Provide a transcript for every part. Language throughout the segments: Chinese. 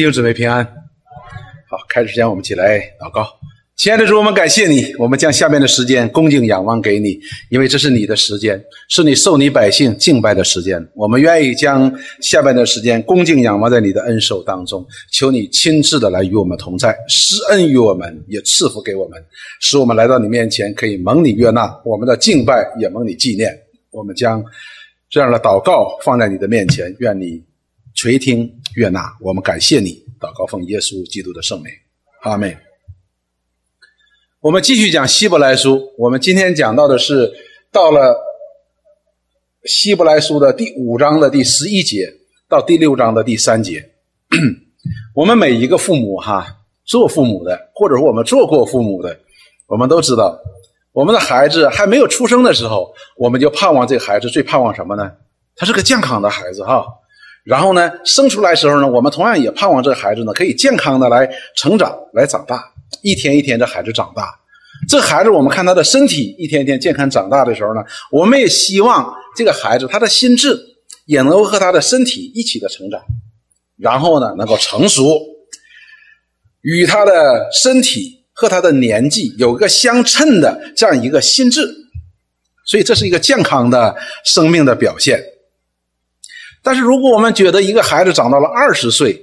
弟兄姊妹平安。好，开始之前我们起来祷告。亲爱的主，我们感谢你，我们将下面的时间恭敬仰望给你，因为这是你的时间，是你受你百姓敬拜的时间。我们愿意将下面的时间恭敬仰望在你的恩手当中，求你亲自的来与我们同在，施恩于我们，也赐福给我们，使我们来到你面前可以蒙你悦纳，我们的敬拜也蒙你纪念。我们将这样的祷告放在你的面前，愿你垂听悦纳。我们感谢你，祷告奉耶稣基督的圣名，阿门。我们继续讲希伯来书，我们今天讲到的是到了希伯来书的第五章的第十一节到第六章的第三节。我们每一个父母哈，做父母的，或者说我们做过父母的，我们都知道，我们的孩子还没有出生的时候，我们就盼望这个孩子最盼望什么呢？他是个健康的孩子哈。然后呢，生出来时候呢，我们同样也盼望这个孩子呢可以健康的来成长，来长大。一天一天，这孩子长大，这孩子我们看他的身体一天一天健康长大的时候呢，我们也希望这个孩子他的心智也能够和他的身体一起的成长，然后呢能够成熟，与他的身体和他的年纪有个相称的这样一个心智，所以这是一个健康的生命的表现。但是如果我们觉得一个孩子长到了二十岁，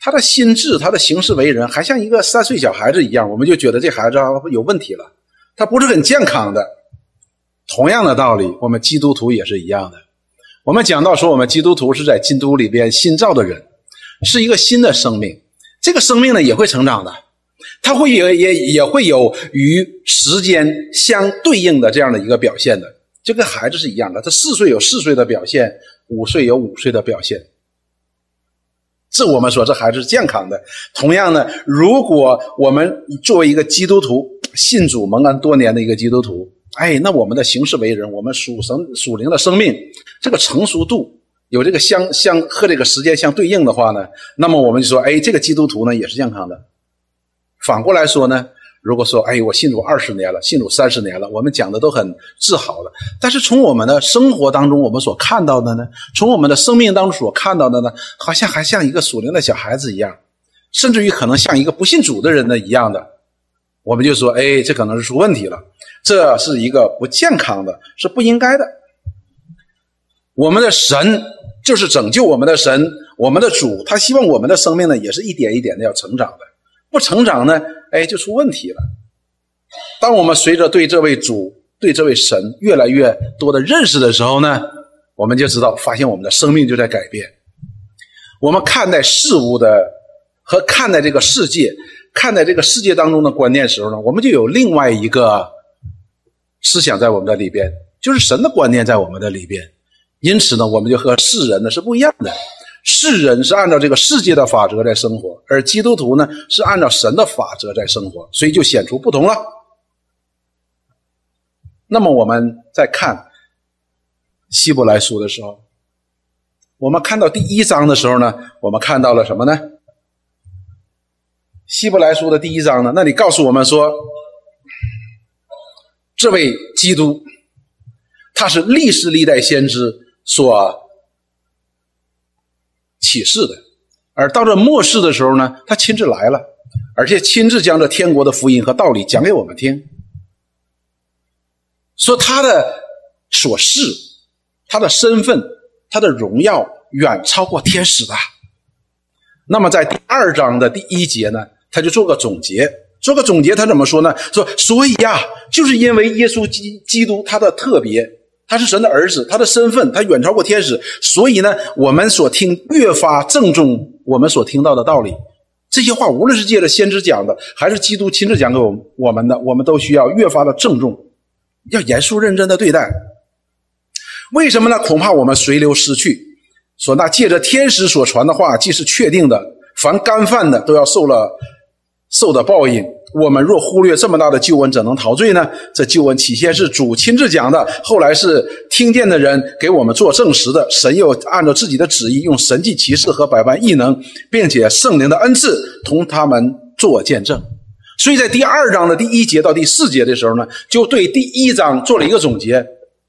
他的心智，他的行事为人，还像一个三岁小孩子一样，我们就觉得这孩子有问题了，他不是很健康的。同样的道理，我们基督徒也是一样的。我们讲到说，我们基督徒是在基督里边新造的人，是一个新的生命。这个生命呢，也会成长的，他会也也也会有与时间相对应的这样的一个表现的，就跟孩子是一样的。他四岁有四岁的表现，五岁有五岁的表现。这我们说这孩子是健康的。同样呢，如果我们作为一个基督徒，信主蒙恩多年的一个基督徒，哎，那我们的行事为人，我们属神属灵的生命，这个成熟度有这个相相和这个时间相对应的话呢，那么我们就说，哎，这个基督徒呢也是健康的。反过来说呢？如果说，哎，我信主二十年了，信主三十年了，我们讲的都很自豪的。但是从我们的生活当中，我们所看到的呢，从我们的生命当中所看到的呢，好像还像一个属灵的小孩子一样，甚至于可能像一个不信主的人的一样的。我们就说，哎，这可能是出问题了，这是一个不健康的，是不应该的。我们的神就是拯救我们的神，我们的主，他希望我们的生命呢，也是一点一点的要成长的。不成长呢？哎，就出问题了。当我们随着对这位主、对这位神越来越多的认识的时候呢，我们就知道，发现我们的生命就在改变。我们看待事物的和看待这个世界、看待这个世界当中的观念时候呢，我们就有另外一个思想在我们的里边，就是神的观念在我们的里边。因此呢，我们就和世人呢是不一样的。世人是按照这个世界的法则在生活，而基督徒呢是按照神的法则在生活，所以就显出不同了。那么我们在看希伯来书的时候，我们看到第一章的时候呢，我们看到了什么呢？希伯来书的第一章呢，那里告诉我们说，这位基督他是历世历代先知所。启示的，而到这末世的时候呢，他亲自来了，而且亲自将这天国的福音和道理讲给我们听，说他的所事、他的身份、他的荣耀远超过天使的。那么在第二章的第一节呢，他就做个总结，做个总结，他怎么说呢？说所以呀，就是因为耶稣基基督他的特别。他是神的儿子，他的身份他远超过天使，所以呢，我们所听越发郑重我们所听到的道理。这些话无论是借着先知讲的，还是基督亲自讲给我们我们的，我们都需要越发的郑重，要严肃认真的对待。为什么呢？恐怕我们随流失去。说那借着天使所传的话，既是确定的，凡干犯的都要受了受的报应。我们若忽略这么大的救恩，怎能陶醉呢？这救恩起先是主亲自讲的，后来是听见的人给我们做证实的。神又按照自己的旨意，用神迹奇事和百般异能，并且圣灵的恩赐，同他们做见证。所以在第二章的第一节到第四节的时候呢，就对第一章做了一个总结，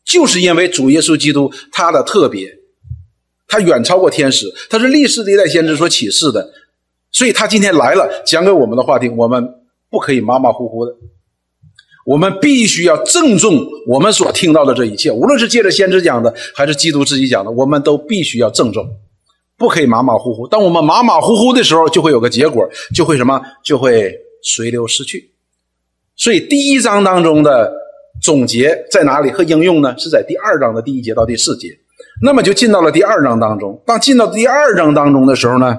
就是因为主耶稣基督他的特别，他远超过天使，他是历世历代先知所启示的。所以他今天来了，讲给我们的话题，我们不可以马马虎虎的，我们必须要郑重我们所听到的这一切，无论是借着先知讲的，还是基督自己讲的，我们都必须要郑重，不可以马马虎虎。当我们马马虎虎的时候，就会有个结果，就会什么？就会随流失去。所以第一章当中的总结在哪里和应用呢？是在第二章的第一节到第四节。那么就进到了第二章当中。当进到第二章当中的时候呢？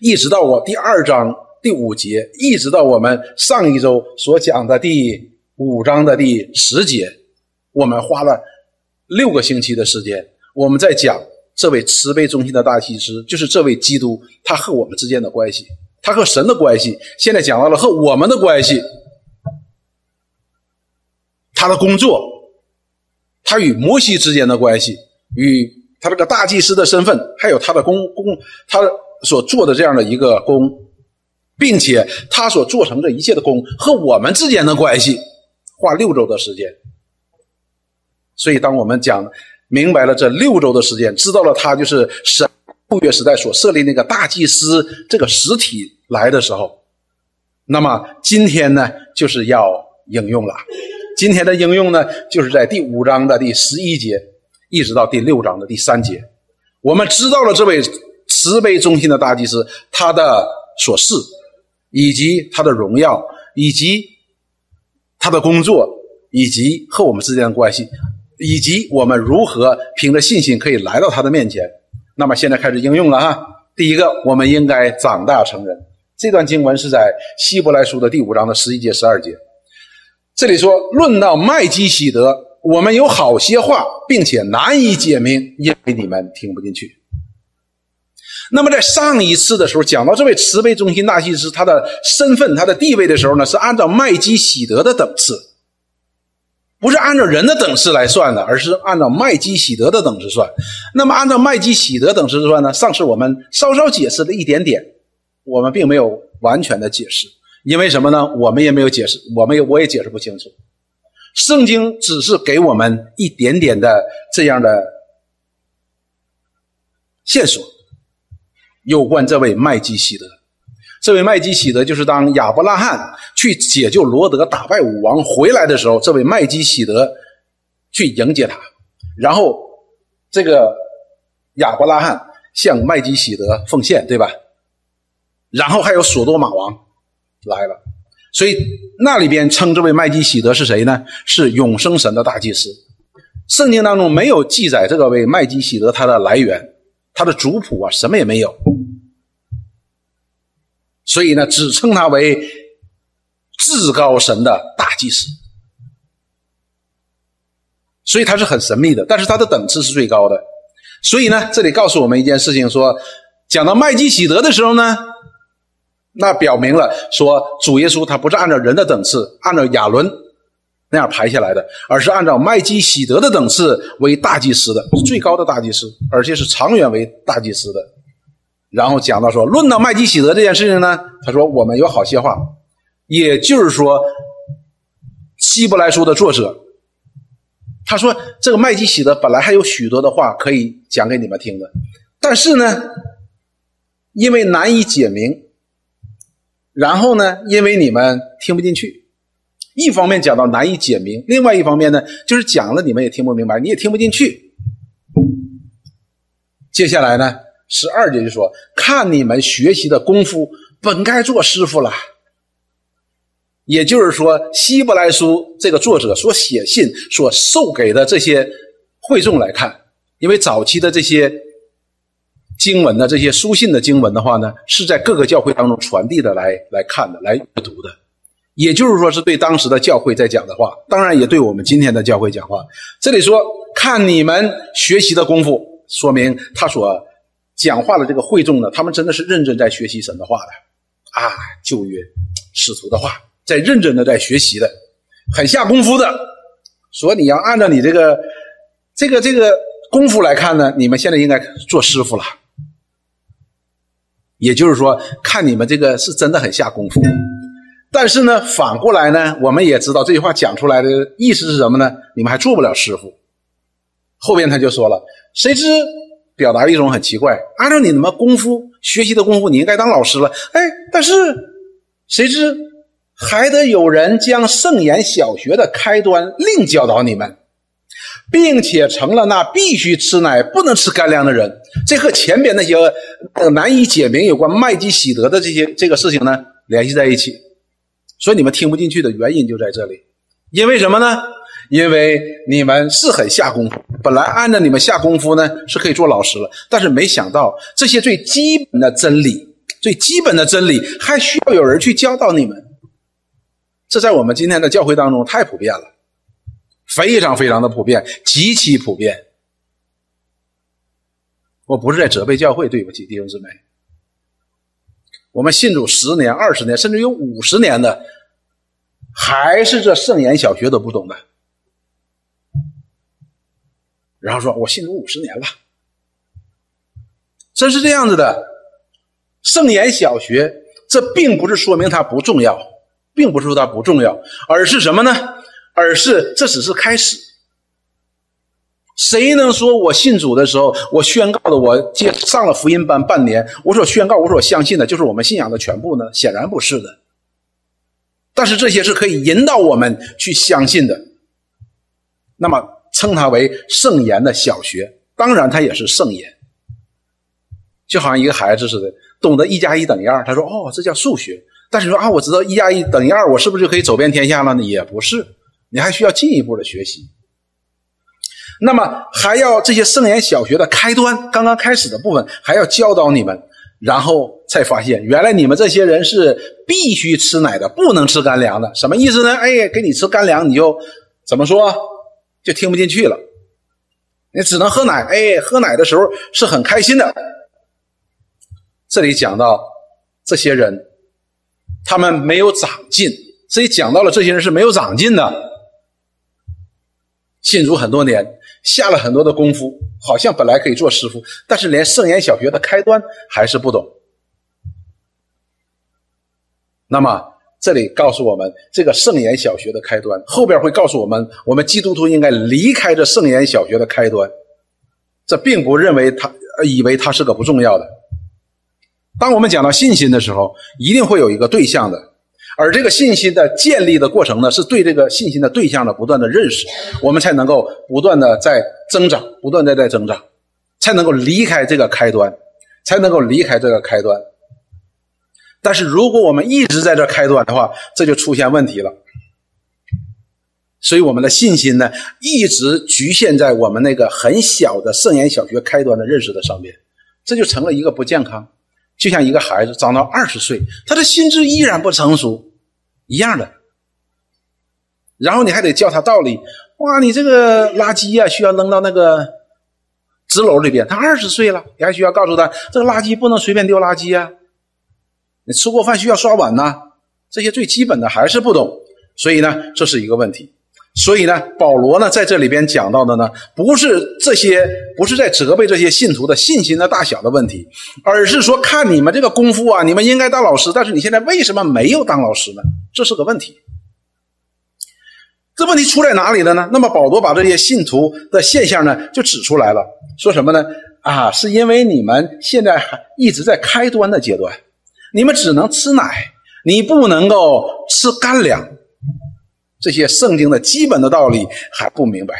一直到我第二章第五节，一直到我们上一周所讲的第五章的第十节，我们花了六个星期的时间，我们在讲这位慈悲中心的大祭司，就是这位基督，他和我们之间的关系，他和神的关系。现在讲到了和我们的关系，他的工作，他与摩西之间的关系，与他这个大祭司的身份，还有他的工工他。所做的这样的一个工，并且他所做成这一切的功和我们之间的关系，花六周的时间。所以，当我们讲明白了这六周的时间，知道了他就是神旧约时代所设立那个大祭司这个实体来的时候，那么今天呢，就是要应用了。今天的应用呢，就是在第五章的第十一节，一直到第六章的第三节，我们知道了这位。慈悲中心的大祭司，他的所事，以及他的荣耀，以及他的工作，以及和我们之间的关系，以及我们如何凭着信心可以来到他的面前。那么现在开始应用了哈。第一个，我们应该长大成人。这段经文是在希伯来书的第五章的十一节、十二节。这里说，论到麦基喜德，我们有好些话，并且难以解明，因为你们听不进去。那么在上一次的时候讲到这位慈悲中心大祭司他的身份他的地位的时候呢，是按照麦基喜德的等次，不是按照人的等次来算的，而是按照麦基喜德的等次算。那么按照麦基喜德等次算呢，上次我们稍稍解释了一点点，我们并没有完全的解释，因为什么呢？我们也没有解释，我们也我也解释不清楚。圣经只是给我们一点点的这样的线索。有关这位麦基喜德，这位麦基喜德就是当亚伯拉罕去解救罗德、打败武王回来的时候，这位麦基喜德去迎接他，然后这个亚伯拉罕向麦基喜德奉献，对吧？然后还有索多玛王来了，所以那里边称这位麦基喜德是谁呢？是永生神的大祭司。圣经当中没有记载这个为麦基喜德他的来源。他的族谱啊，什么也没有，所以呢，只称他为至高神的大祭司，所以他是很神秘的，但是他的等次是最高的。所以呢，这里告诉我们一件事情：说讲到麦基喜德的时候呢，那表明了说主耶稣他不是按照人的等次，按照亚伦。那样排下来的，而是按照麦基喜德的等次为大祭司的，最高的大祭司，而且是长远为大祭司的。然后讲到说，论到麦基喜德这件事情呢，他说我们有好些话，也就是说，希伯来书的作者，他说这个麦基喜德本来还有许多的话可以讲给你们听的，但是呢，因为难以解明，然后呢，因为你们听不进去。一方面讲到难以解明，另外一方面呢，就是讲了你们也听不明白，你也听不进去。接下来呢，十二节就说：“看你们学习的功夫，本该做师傅了。”也就是说，《希伯来书》这个作者所写信所授给的这些会众来看，因为早期的这些经文的这些书信的经文的话呢，是在各个教会当中传递的来来看的，来阅读的。也就是说，是对当时的教会在讲的话，当然也对我们今天的教会讲话。这里说，看你们学习的功夫，说明他所讲话的这个会众呢，他们真的是认真在学习神的话的啊，旧约使徒的话，在认真的在学习的，很下功夫的。说你要按照你这个这个这个功夫来看呢，你们现在应该做师傅了。也就是说，看你们这个是真的很下功夫。但是呢，反过来呢，我们也知道这句话讲出来的意思是什么呢？你们还做不了师傅。后边他就说了：“谁知表达一种很奇怪，按照你们功夫学习的功夫，你应该当老师了。哎，但是谁知还得有人将圣言小学的开端另教导你们，并且成了那必须吃奶不能吃干粮的人。这和前边那些难以解明有关麦基喜德的这些这个事情呢联系在一起，所以你们听不进去的原因就在这里。因为什么呢？因为你们是很下功夫，本来按照你们下功夫呢是可以做老师了，但是没想到这些最基本的真理、最基本的真理还需要有人去教导你们。这在我们今天的教会当中太普遍了，非常非常的普遍，极其普遍。我不是在责备教会，对不起弟兄姊妹。我们信主十年、二十年，甚至有五十年的，还是这圣言小学都不懂的。然后说：“我信主五十年了，真是这样子的。圣言小学，这并不是说明它不重要，并不是说它不重要，而是什么呢？而是这只是开始。谁能说我信主的时候，我宣告的，我接上了福音班半年，我所宣告，我所相信的，就是我们信仰的全部呢？显然不是的。但是这些是可以引导我们去相信的。那么。”称它为圣言的小学，当然它也是圣言，就好像一个孩子似的，懂得一加一等于二，他说：“哦，这叫数学。”但是说啊，我知道一加一等于二，我是不是就可以走遍天下了呢？也不是，你还需要进一步的学习。那么还要这些圣言小学的开端，刚刚开始的部分还要教导你们，然后才发现原来你们这些人是必须吃奶的，不能吃干粮的。什么意思呢？哎，给你吃干粮，你就怎么说？就听不进去了，你只能喝奶。哎，喝奶的时候是很开心的。这里讲到这些人，他们没有长进，这里讲到了这些人是没有长进的。信主很多年，下了很多的功夫，好像本来可以做师傅，但是连圣言小学的开端还是不懂。那么。这里告诉我们这个圣言小学的开端，后边会告诉我们，我们基督徒应该离开这圣言小学的开端。这并不认为他以为他是个不重要的。当我们讲到信心的时候，一定会有一个对象的，而这个信心的建立的过程呢，是对这个信心的对象的不断的认识，我们才能够不断的在增长，不断的在增长，才能够离开这个开端，才能够离开这个开端。但是如果我们一直在这开端的话，这就出现问题了。所以我们的信心呢，一直局限在我们那个很小的圣言小学开端的认识的上面，这就成了一个不健康。就像一个孩子长到二十岁，他的心智依然不成熟一样的。然后你还得教他道理，哇，你这个垃圾呀，需要扔到那个纸篓里边。他二十岁了，你还需要告诉他，这个垃圾不能随便丢垃圾呀。你吃过饭需要刷碗呐，这些最基本的还是不懂，所以呢，这是一个问题。所以呢，保罗呢在这里边讲到的呢，不是这些，不是在责备这些信徒的信心的大小的问题，而是说看你们这个功夫啊，你们应该当老师，但是你现在为什么没有当老师呢？这是个问题。这问题出在哪里了呢？那么保罗把这些信徒的现象呢，就指出来了，说什么呢？啊，是因为你们现在还一直在开端的阶段。你们只能吃奶，你不能够吃干粮。这些圣经的基本的道理还不明白。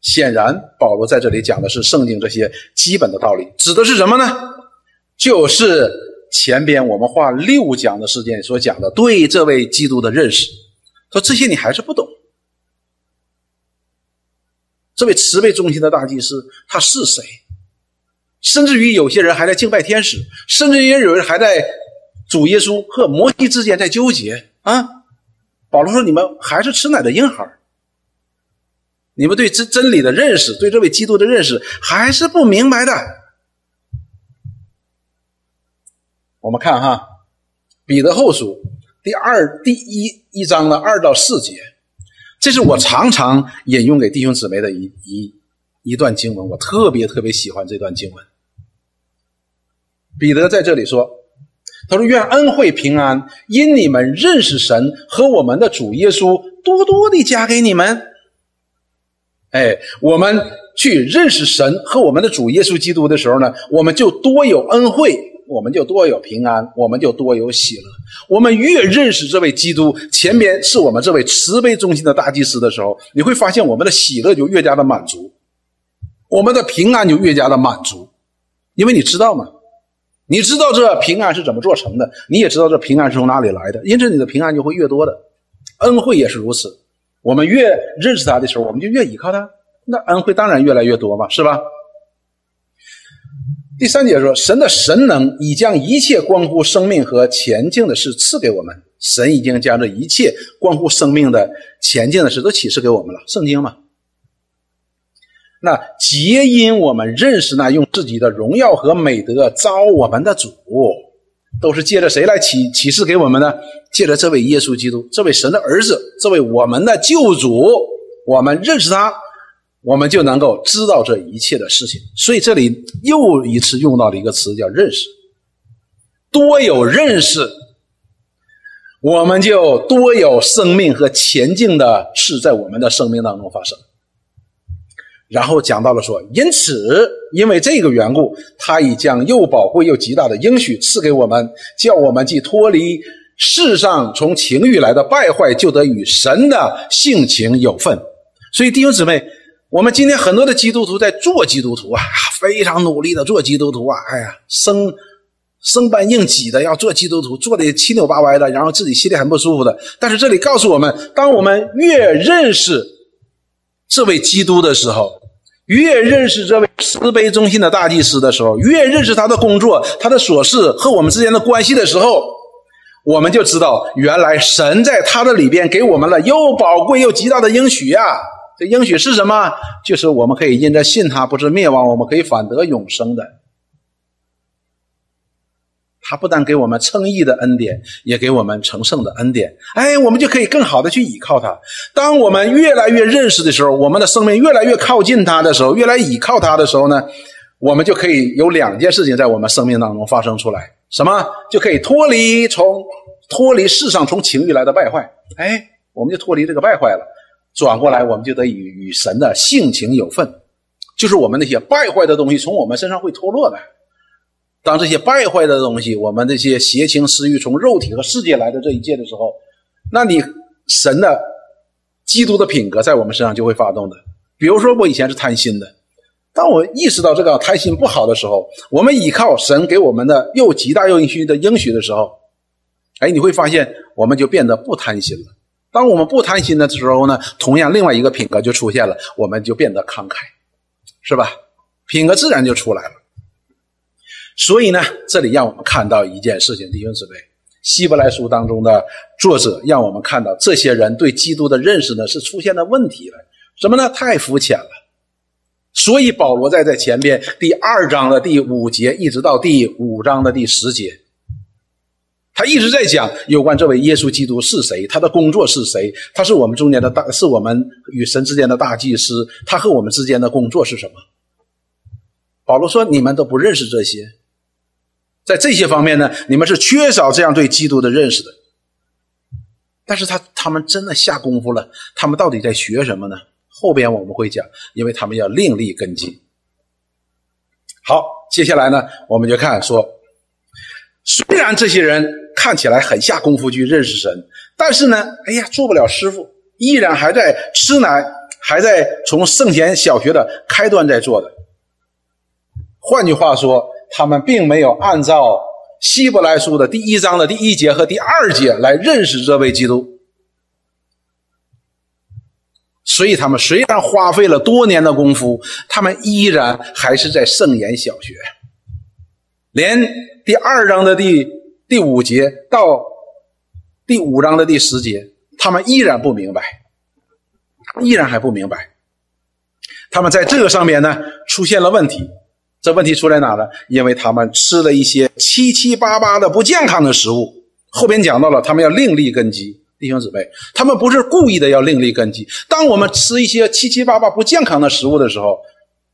显然，保罗在这里讲的是圣经这些基本的道理，指的是什么呢？就是前边我们画六讲的时间所讲的对这位基督的认识。说这些你还是不懂。这位慈悲忠心的大祭司他是谁？甚至于有些人还在敬拜天使，甚至于有人还在。主耶稣和摩西之间在纠结啊！保罗说：“你们还是吃奶的婴孩你们对真真理的认识，对这位基督的认识还是不明白的。”我们看哈，《彼得后书》第二第一一章的二到四节，这是我常常引用给弟兄姊妹的一一一段经文，我特别特别喜欢这段经文。彼得在这里说。他说：“愿恩惠平安，因你们认识神和我们的主耶稣，多多的加给你们。哎，我们去认识神和我们的主耶稣基督的时候呢，我们就多有恩惠，我们就多有平安，我们就多有喜乐。我们越认识这位基督，前边是我们这位慈悲中心的大祭司的时候，你会发现我们的喜乐就越加的满足，我们的平安就越加的满足，因为你知道吗？你知道这平安是怎么做成的，你也知道这平安是从哪里来的，因此你的平安就会越多的，恩惠也是如此。我们越认识他的时候，我们就越依靠他，那恩惠当然越来越多嘛，是吧？第三节说，神的神能已将一切关乎生命和前进的事赐给我们，神已经将这一切关乎生命的前进的事都启示给我们了，圣经嘛。那皆因我们认识那用自己的荣耀和美德招我们的主，都是借着谁来启启示给我们呢？借着这位耶稣基督，这位神的儿子，这位我们的救主，我们认识他，我们就能够知道这一切的事情。所以这里又一次用到了一个词，叫认识。多有认识，我们就多有生命和前进的事在我们的生命当中发生。然后讲到了说，因此，因为这个缘故，他已将又宝贵又极大的应许赐给我们，叫我们既脱离世上从情欲来的败坏，就得与神的性情有份。所以弟兄姊妹，我们今天很多的基督徒在做基督徒啊，非常努力的做基督徒啊，哎呀，生生搬硬挤的要做基督徒，做的七扭八歪的，然后自己心里很不舒服的。但是这里告诉我们，当我们越认识这位基督的时候，越认识这位慈悲中心的大祭司的时候，越认识他的工作、他的琐事和我们之间的关系的时候，我们就知道，原来神在他的里边给我们了又宝贵又极大的应许呀！这应许是什么？就是我们可以因着信他，不是灭亡，我们可以反得永生的。他不但给我们称义的恩典，也给我们成圣的恩典。哎，我们就可以更好的去倚靠他。当我们越来越认识的时候，我们的生命越来越靠近他的时候，越来倚靠他的时候呢，我们就可以有两件事情在我们生命当中发生出来。什么？就可以脱离从脱离世上从情欲来的败坏。哎，我们就脱离这个败坏了。转过来，我们就得与与神的性情有份，就是我们那些败坏的东西从我们身上会脱落的。当这些败坏的东西，我们这些邪情私欲从肉体和世界来的这一切的时候，那你神的基督的品格在我们身上就会发动的。比如说，我以前是贪心的，当我意识到这个贪心不好的时候，我们依靠神给我们的又极大又应许的应许的时候，哎，你会发现我们就变得不贪心了。当我们不贪心的时候呢，同样另外一个品格就出现了，我们就变得慷慨，是吧？品格自然就出来了。所以呢，这里让我们看到一件事情，弟兄姊妹，希伯来书当中的作者让我们看到，这些人对基督的认识呢是出现了问题了。什么呢？太肤浅了。所以保罗在在前边第二章的第五节，一直到第五章的第十节，他一直在讲有关这位耶稣基督是谁，他的工作是谁，他是我们中间的大，是我们与神之间的大祭司，他和我们之间的工作是什么？保罗说：“你们都不认识这些。”在这些方面呢，你们是缺少这样对基督的认识的。但是他他们真的下功夫了，他们到底在学什么呢？后边我们会讲，因为他们要另立根基。好，接下来呢，我们就看说，虽然这些人看起来很下功夫去认识神，但是呢，哎呀，做不了师傅，依然还在吃奶，还在从圣贤小学的开端在做的。换句话说。他们并没有按照希伯来书的第一章的第一节和第二节来认识这位基督，所以他们虽然花费了多年的功夫，他们依然还是在圣言小学，连第二章的第第五节到第五章的第十节，他们依然不明白，依然还不明白，他们在这个上面呢出现了问题。这问题出在哪呢？因为他们吃了一些七七八八的不健康的食物。后边讲到了，他们要另立根基，弟兄姊妹，他们不是故意的要另立根基。当我们吃一些七七八八不健康的食物的时候，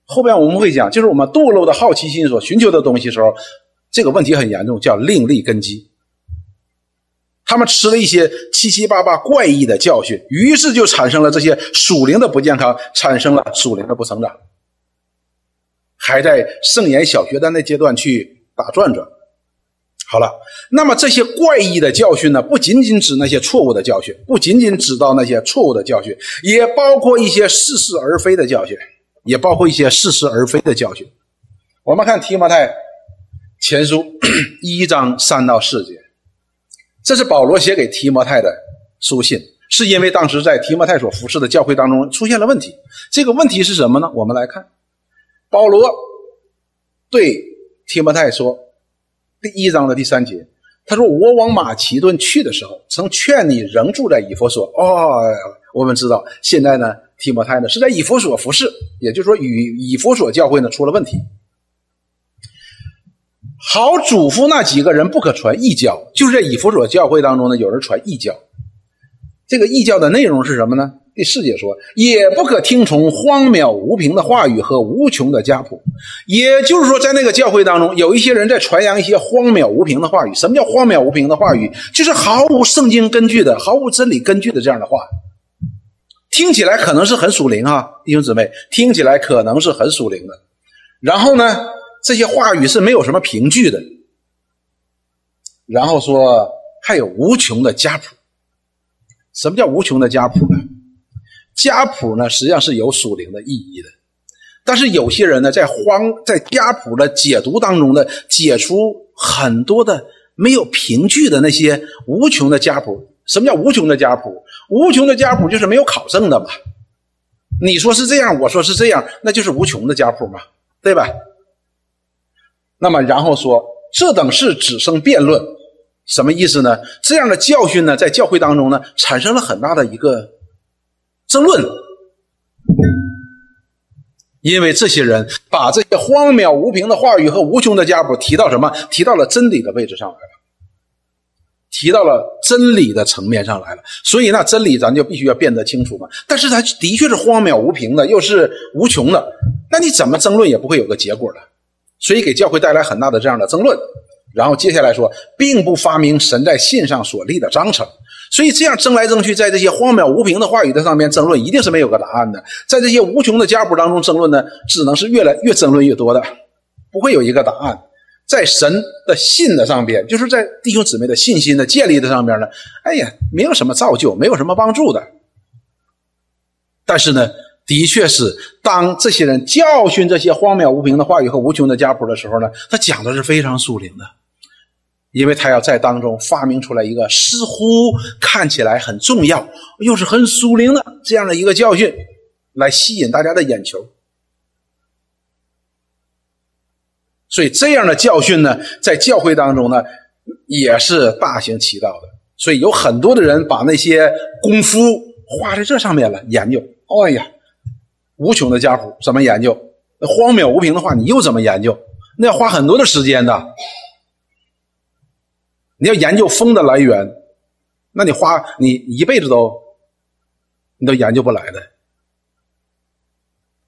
后边我们会讲，就是我们堕落的好奇心所寻求的东西时候，这个问题很严重，叫另立根基。他们吃了一些七七八八怪异的教训，于是就产生了这些属灵的不健康，产生了属灵的不成长。还在圣言小学的那阶段去打转转。好了，那么这些怪异的教训呢，不仅仅指那些错误的教训，不仅仅指到那些错误的教训，也包括一些似是而非的教训，也包括一些似是而非的教训。我们看提摩太前书 一章三到四节，这是保罗写给提摩太的书信，是因为当时在提摩太所服侍的教会当中出现了问题。这个问题是什么呢？我们来看，保罗对提摩太说。第一章的第三节，他说：“我往马其顿去的时候，曾劝你仍住在以弗所。”哦，我们知道现在呢，提摩太呢是在以弗所服侍，也就是说，与以弗所教会呢出了问题。好嘱咐那几个人不可传异教，就是在以弗所教会当中呢，有人传异教。这个异教的内容是什么呢？第四节说，也不可听从荒谬无凭的话语和无穷的家谱。也就是说，在那个教会当中，有一些人在传扬一些荒谬无凭的话语。什么叫荒谬无凭的话语？就是毫无圣经根据的、毫无真理根据的这样的话。听起来可能是很属灵啊，弟兄姊妹，听起来可能是很属灵的。然后呢，这些话语是没有什么凭据的。然后说还有无穷的家谱。什么叫无穷的家谱呢？家谱呢，实际上是有属灵的意义的，但是有些人呢，在荒在家谱的解读当中呢，解出很多的没有凭据的那些无穷的家谱。什么叫无穷的家谱？无穷的家谱就是没有考证的嘛。你说是这样，我说是这样，那就是无穷的家谱嘛，对吧？那么然后说，这等事只生辩论，什么意思呢？这样的教训呢，在教会当中呢，产生了很大的一个。争论，因为这些人把这些荒谬无凭的话语和无穷的家谱提到什么？提到了真理的位置上来了，提到了真理的层面上来了。所以那真理咱就必须要辨得清楚嘛。但是它的确是荒谬无凭的，又是无穷的，那你怎么争论也不会有个结果的。所以给教会带来很大的这样的争论。然后接下来说，并不发明神在信上所立的章程。所以这样争来争去，在这些荒谬无凭的话语的上面争论，一定是没有个答案的。在这些无穷的家谱当中争论呢，只能是越来越争论越多的，不会有一个答案。在神的信的上边，就是在弟兄姊妹的信心的建立的上边呢，哎呀，没有什么造就，没有什么帮助的。但是呢，的确是当这些人教训这些荒谬无凭的话语和无穷的家谱的时候呢，他讲的是非常疏灵的。因为他要在当中发明出来一个似乎看起来很重要，又是很属灵的这样的一个教训，来吸引大家的眼球。所以这样的教训呢，在教会当中呢，也是大行其道的。所以有很多的人把那些功夫花在这上面了，研究。哎呀，无穷的家谱怎么研究？荒谬无凭的话，你又怎么研究？那要花很多的时间的。你要研究风的来源，那你花你一辈子都，你都研究不来的。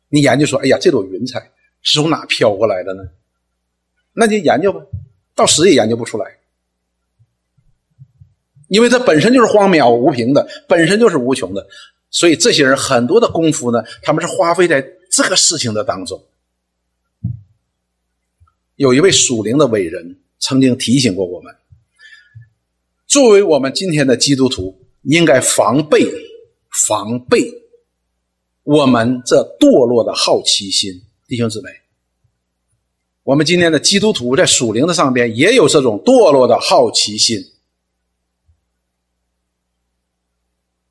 你研究说，哎呀，这朵云彩是从哪飘过来的呢？那就研究吧，到死也研究不出来，因为它本身就是荒谬无凭的，本身就是无穷的。所以这些人很多的功夫呢，他们是花费在这个事情的当中。有一位属灵的伟人曾经提醒过我们。作为我们今天的基督徒，应该防备、防备我们这堕落的好奇心，弟兄姊妹。我们今天的基督徒在属灵的上边也有这种堕落的好奇心。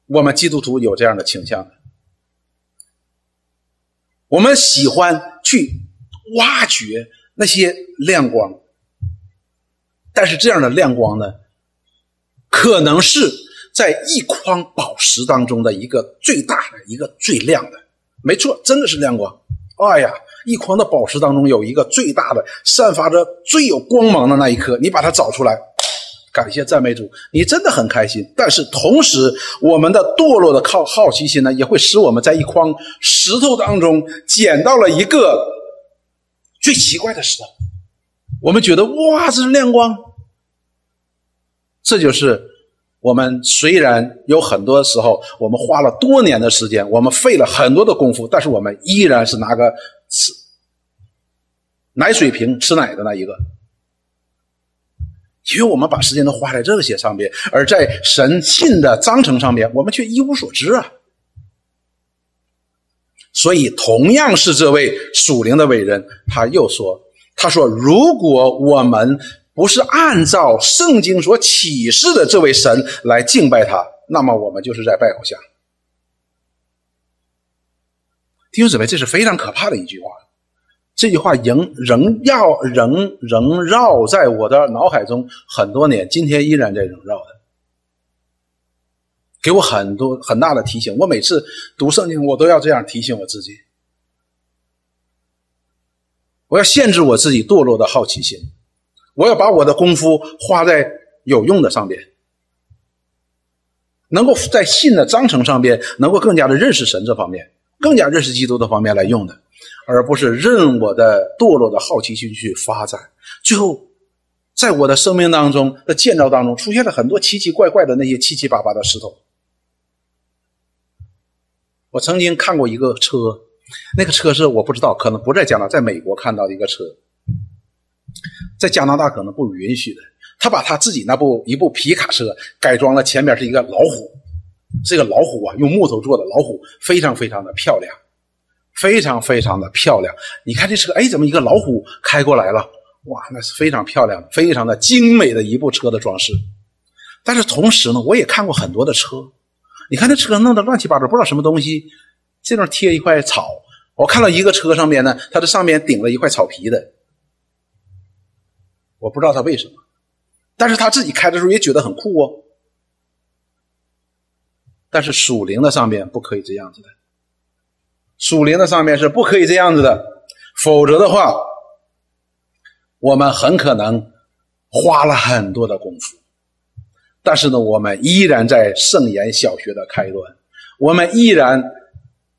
我们基督徒有这样的倾向，我们喜欢去挖掘那些亮光，但是这样的亮光呢？可能是在一筐宝石当中的一个最大的一个最亮的，没错，真的是亮光。哎呀，一筐的宝石当中有一个最大的、散发着最有光芒的那一颗，你把它找出来，感谢赞美主，你真的很开心。但是同时，我们的堕落的靠好奇心呢，也会使我们在一筐石头当中捡到了一个最奇怪的石头，我们觉得哇，这是亮光。这就是我们虽然有很多时候，我们花了多年的时间，我们费了很多的功夫，但是我们依然是拿个吃奶水瓶吃奶的那一个。因为我们把时间都花在这些上边，而在神信的章程上面，我们却一无所知啊。所以，同样是这位属灵的伟人，他又说：“他说，如果我们不是按照圣经所启示的这位神来敬拜他，那么我们就是在拜偶像。”弟兄姊妹，这是非常可怕的一句话。这句话仍仍要仍仍绕在我的脑海中很多年，今天依然在仍绕的，给我很多很大的提醒。我每次读圣经，我都要这样提醒我自己：我要限制我自己堕落的好奇心，我要把我的功夫花在有用的上边，能够在信的章程上边，能够更加的认识神这方面，更加认识基督的方面来用的。而不是任我的堕落的好奇心去发展，最后，在我的生命当中的建造当中，出现了很多奇奇怪怪的那些七七八八的石头。我曾经看过一个车，那个车是我不知道，可能不在加拿大，在美国看到的一个车，在加拿大可能不允许的。他把他自己那部一部皮卡车改装了，前面是一个老虎，这个老虎啊，用木头做的老虎，非常非常的漂亮。非常非常的漂亮，你看这车，哎，怎么一个老虎开过来了？哇，那是非常漂亮、非常的精美的一部车的装饰。但是同时呢，我也看过很多的车，你看这车弄得乱七八糟，不知道什么东西，这种贴一块草。我看到一个车上面呢，它的上面顶了一块草皮的，我不知道他为什么，但是他自己开的时候也觉得很酷哦。但是属灵的上面不可以这样子的。属灵的上面是不可以这样子的，否则的话，我们很可能花了很多的功夫，但是呢，我们依然在圣言小学的开端，我们依然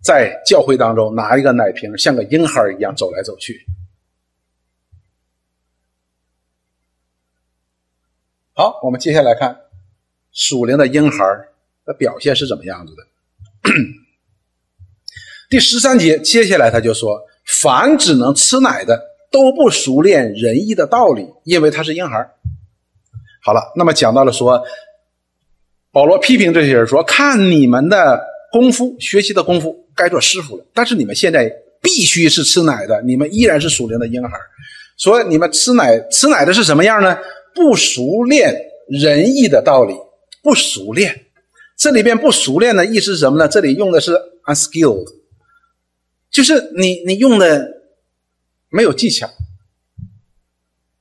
在教会当中拿一个奶瓶，像个婴孩一样走来走去。好，我们接下来看属灵的婴孩的表现是怎么样子的。第十三节，接下来他就说：“凡只能吃奶的，都不熟练仁义的道理，因为他是婴孩。”好了，那么讲到了说，保罗批评这些人说：“看你们的功夫，学习的功夫该做师傅了，但是你们现在必须是吃奶的，你们依然是属灵的婴孩。所以你们吃奶，吃奶的是什么样呢？不熟练仁义的道理，不熟练。这里边不熟练的意思是什么呢？这里用的是 unskilled。”就是你，你用的没有技巧，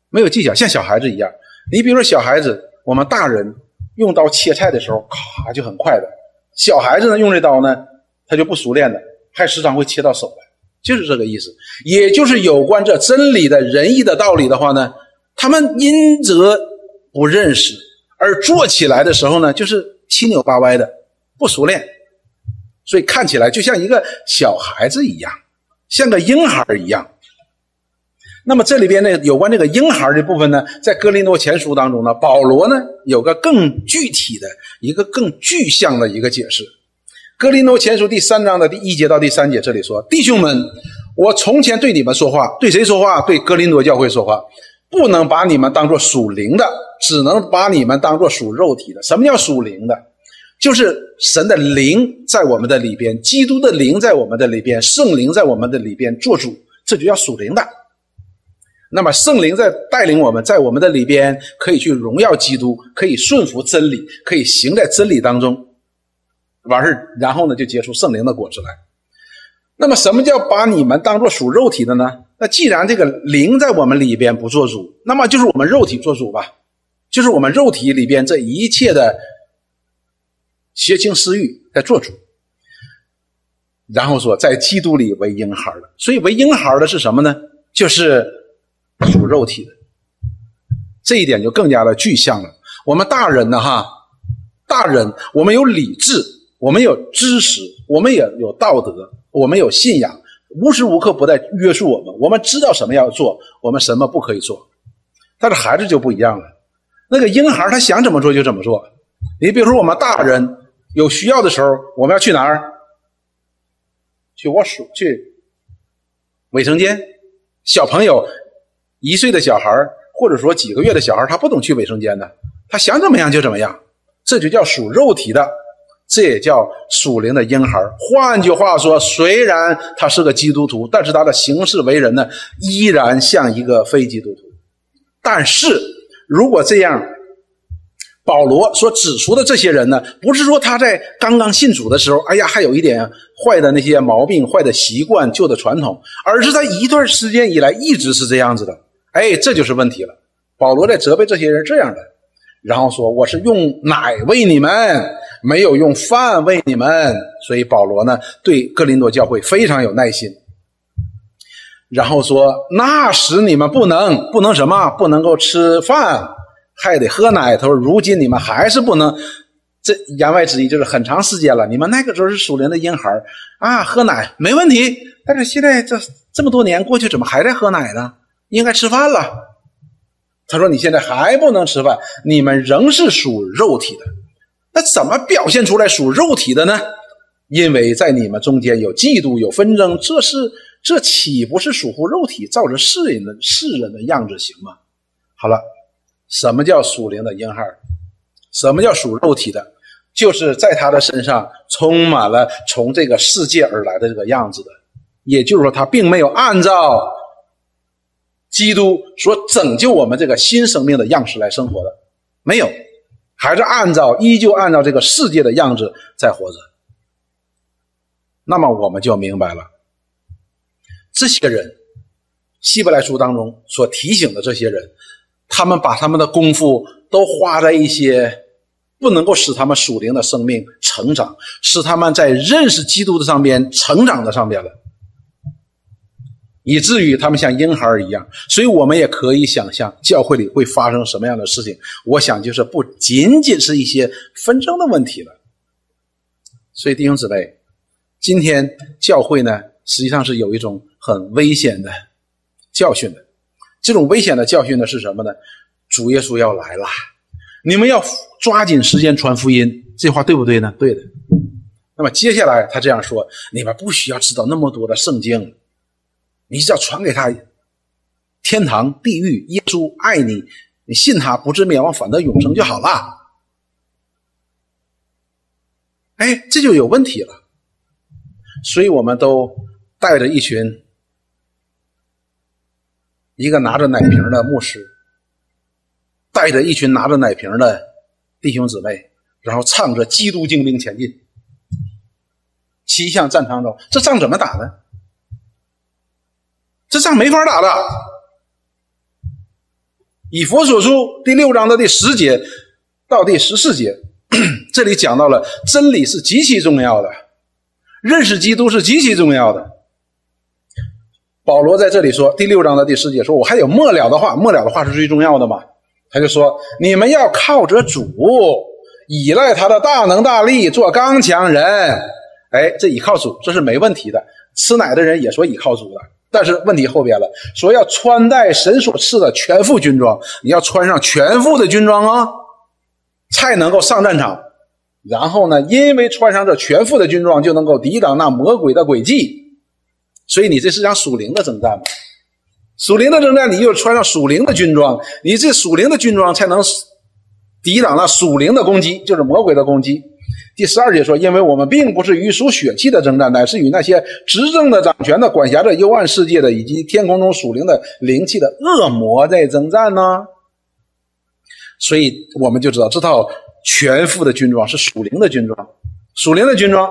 没有技巧，像小孩子一样。你比如说小孩子，我们大人用刀切菜的时候，咔就很快的。小孩子呢，用这刀呢，他就不熟练的，还时常会切到手来，就是这个意思。也就是有关这真理的仁义的道理的话呢，他们因则不认识，而做起来的时候呢，就是七扭八歪的，不熟练。所以看起来就像一个小孩子一样，像个婴孩一样。那么这里边呢，有关这个婴孩的部分呢，在哥林多前书当中呢，保罗呢有个更具体的一个更具象的一个解释。哥林多前书第三章的第一节到第三节，这里说：“弟兄们，我从前对你们说话，对谁说话？对哥林多教会说话，不能把你们当做属灵的，只能把你们当做属肉体的。什么叫属灵的？”就是神的灵在我们的里边，基督的灵在我们的里边，圣灵在我们的里边做主，这就叫属灵的。那么圣灵在带领我们，在我们的里边可以去荣耀基督，可以顺服真理，可以行在真理当中，完事然后呢就结出圣灵的果子来。那么什么叫把你们当做属肉体的呢？那既然这个灵在我们里边不做主，那么就是我们肉体做主吧，就是我们肉体里边这一切的。邪情私欲在做主，然后说在基督里为婴孩的，所以为婴孩的是什么呢？就是属肉体的，这一点就更加的具象了。我们大人呢，哈，大人，我们有理智，我们有知识，我们也有道德，我们有信仰，无时无刻不在约束我们。我们知道什么要做，我们什么不可以做。但是孩子就不一样了，那个婴孩他想怎么做就怎么做。你比如说我们大人。有需要的时候，我们要去哪儿？去卧室，去卫生间。小朋友一岁的小孩或者说几个月的小孩他不懂去卫生间的，他想怎么样就怎么样，这就叫属肉体的，这也叫属灵的婴孩。换句话说，虽然他是个基督徒，但是他的行事为人呢，依然像一个非基督徒。但是如果这样，保罗所指出的这些人呢，不是说他在刚刚信主的时候，哎呀，还有一点坏的那些毛病、坏的习惯、旧的传统，而是他一段时间以来一直是这样子的。哎，这就是问题了。保罗在责备这些人这样的，然后说：“我是用奶喂你们，没有用饭喂你们。”所以保罗呢，对哥林多教会非常有耐心。然后说：“那时你们不能，不能什么？不能够吃饭。”还得喝奶他说，如今你们还是不能。这言外之意就是很长时间了，你们那个时候是属灵的婴孩啊，喝奶没问题。但是现在这这么多年过去，怎么还在喝奶呢？应该吃饭了。他说：“你现在还不能吃饭，你们仍是属肉体的。那怎么表现出来属肉体的呢？因为在你们中间有嫉妒，有纷争，这是这岂不是属乎肉体，照着世人的世人的样子行吗？好了。”什么叫属灵的婴孩？什么叫属肉体的？就是在他的身上充满了从这个世界而来的这个样子的。也就是说，他并没有按照基督所拯救我们这个新生命的样式来生活的，没有，还是按照依旧按照这个世界的样子在活着。那么我们就明白了，这些人，希伯来书当中所提醒的这些人。他们把他们的功夫都花在一些不能够使他们属灵的生命成长，使他们在认识基督的上边成长的上边了，以至于他们像婴孩一样。所以我们也可以想象教会里会发生什么样的事情。我想就是不仅仅是一些纷争的问题了。所以弟兄姊妹，今天教会呢，实际上是有一种很危险的教训的。这种危险的教训呢是什么呢？主耶稣要来了，你们要抓紧时间传福音。这话对不对呢？对的。那么接下来他这样说：你们不需要知道那么多的圣经，你只要传给他天堂、地狱、耶稣爱你，你信他不至灭亡，反得永生就好了。哎，这就有问题了。所以我们都带着一群。一个拿着奶瓶的牧师，带着一群拿着奶瓶的弟兄姊妹，然后唱着《基督精兵前进》，七向战场中，这仗怎么打的？这仗没法打的。以佛所书第六章的第十节到第十四节，这里讲到了真理是极其重要的，认识基督是极其重要的。保罗在这里说，第六章的第十节说：“我还有末了的话，末了的话是最重要的嘛？”他就说：“你们要靠着主，依赖他的大能大力，做刚强人。”哎，这依靠主，这是没问题的。吃奶的人也说依靠主的，但是问题后边了，说要穿戴神所赐的全副军装，你要穿上全副的军装啊，才能够上战场。然后呢，因为穿上这全副的军装，就能够抵挡那魔鬼的诡计。所以你这是讲属灵的征战嘛？属灵的征战，你就穿上属灵的军装，你这属灵的军装才能抵挡那属灵的攻击，就是魔鬼的攻击。第十二节说：“因为我们并不是与属血气的征战，乃是与那些执政的、掌权的、管辖着幽暗世界的，以及天空中属灵的灵气的恶魔在征战呢。”所以我们就知道这套全副的军装是属灵的军装，属灵的军装。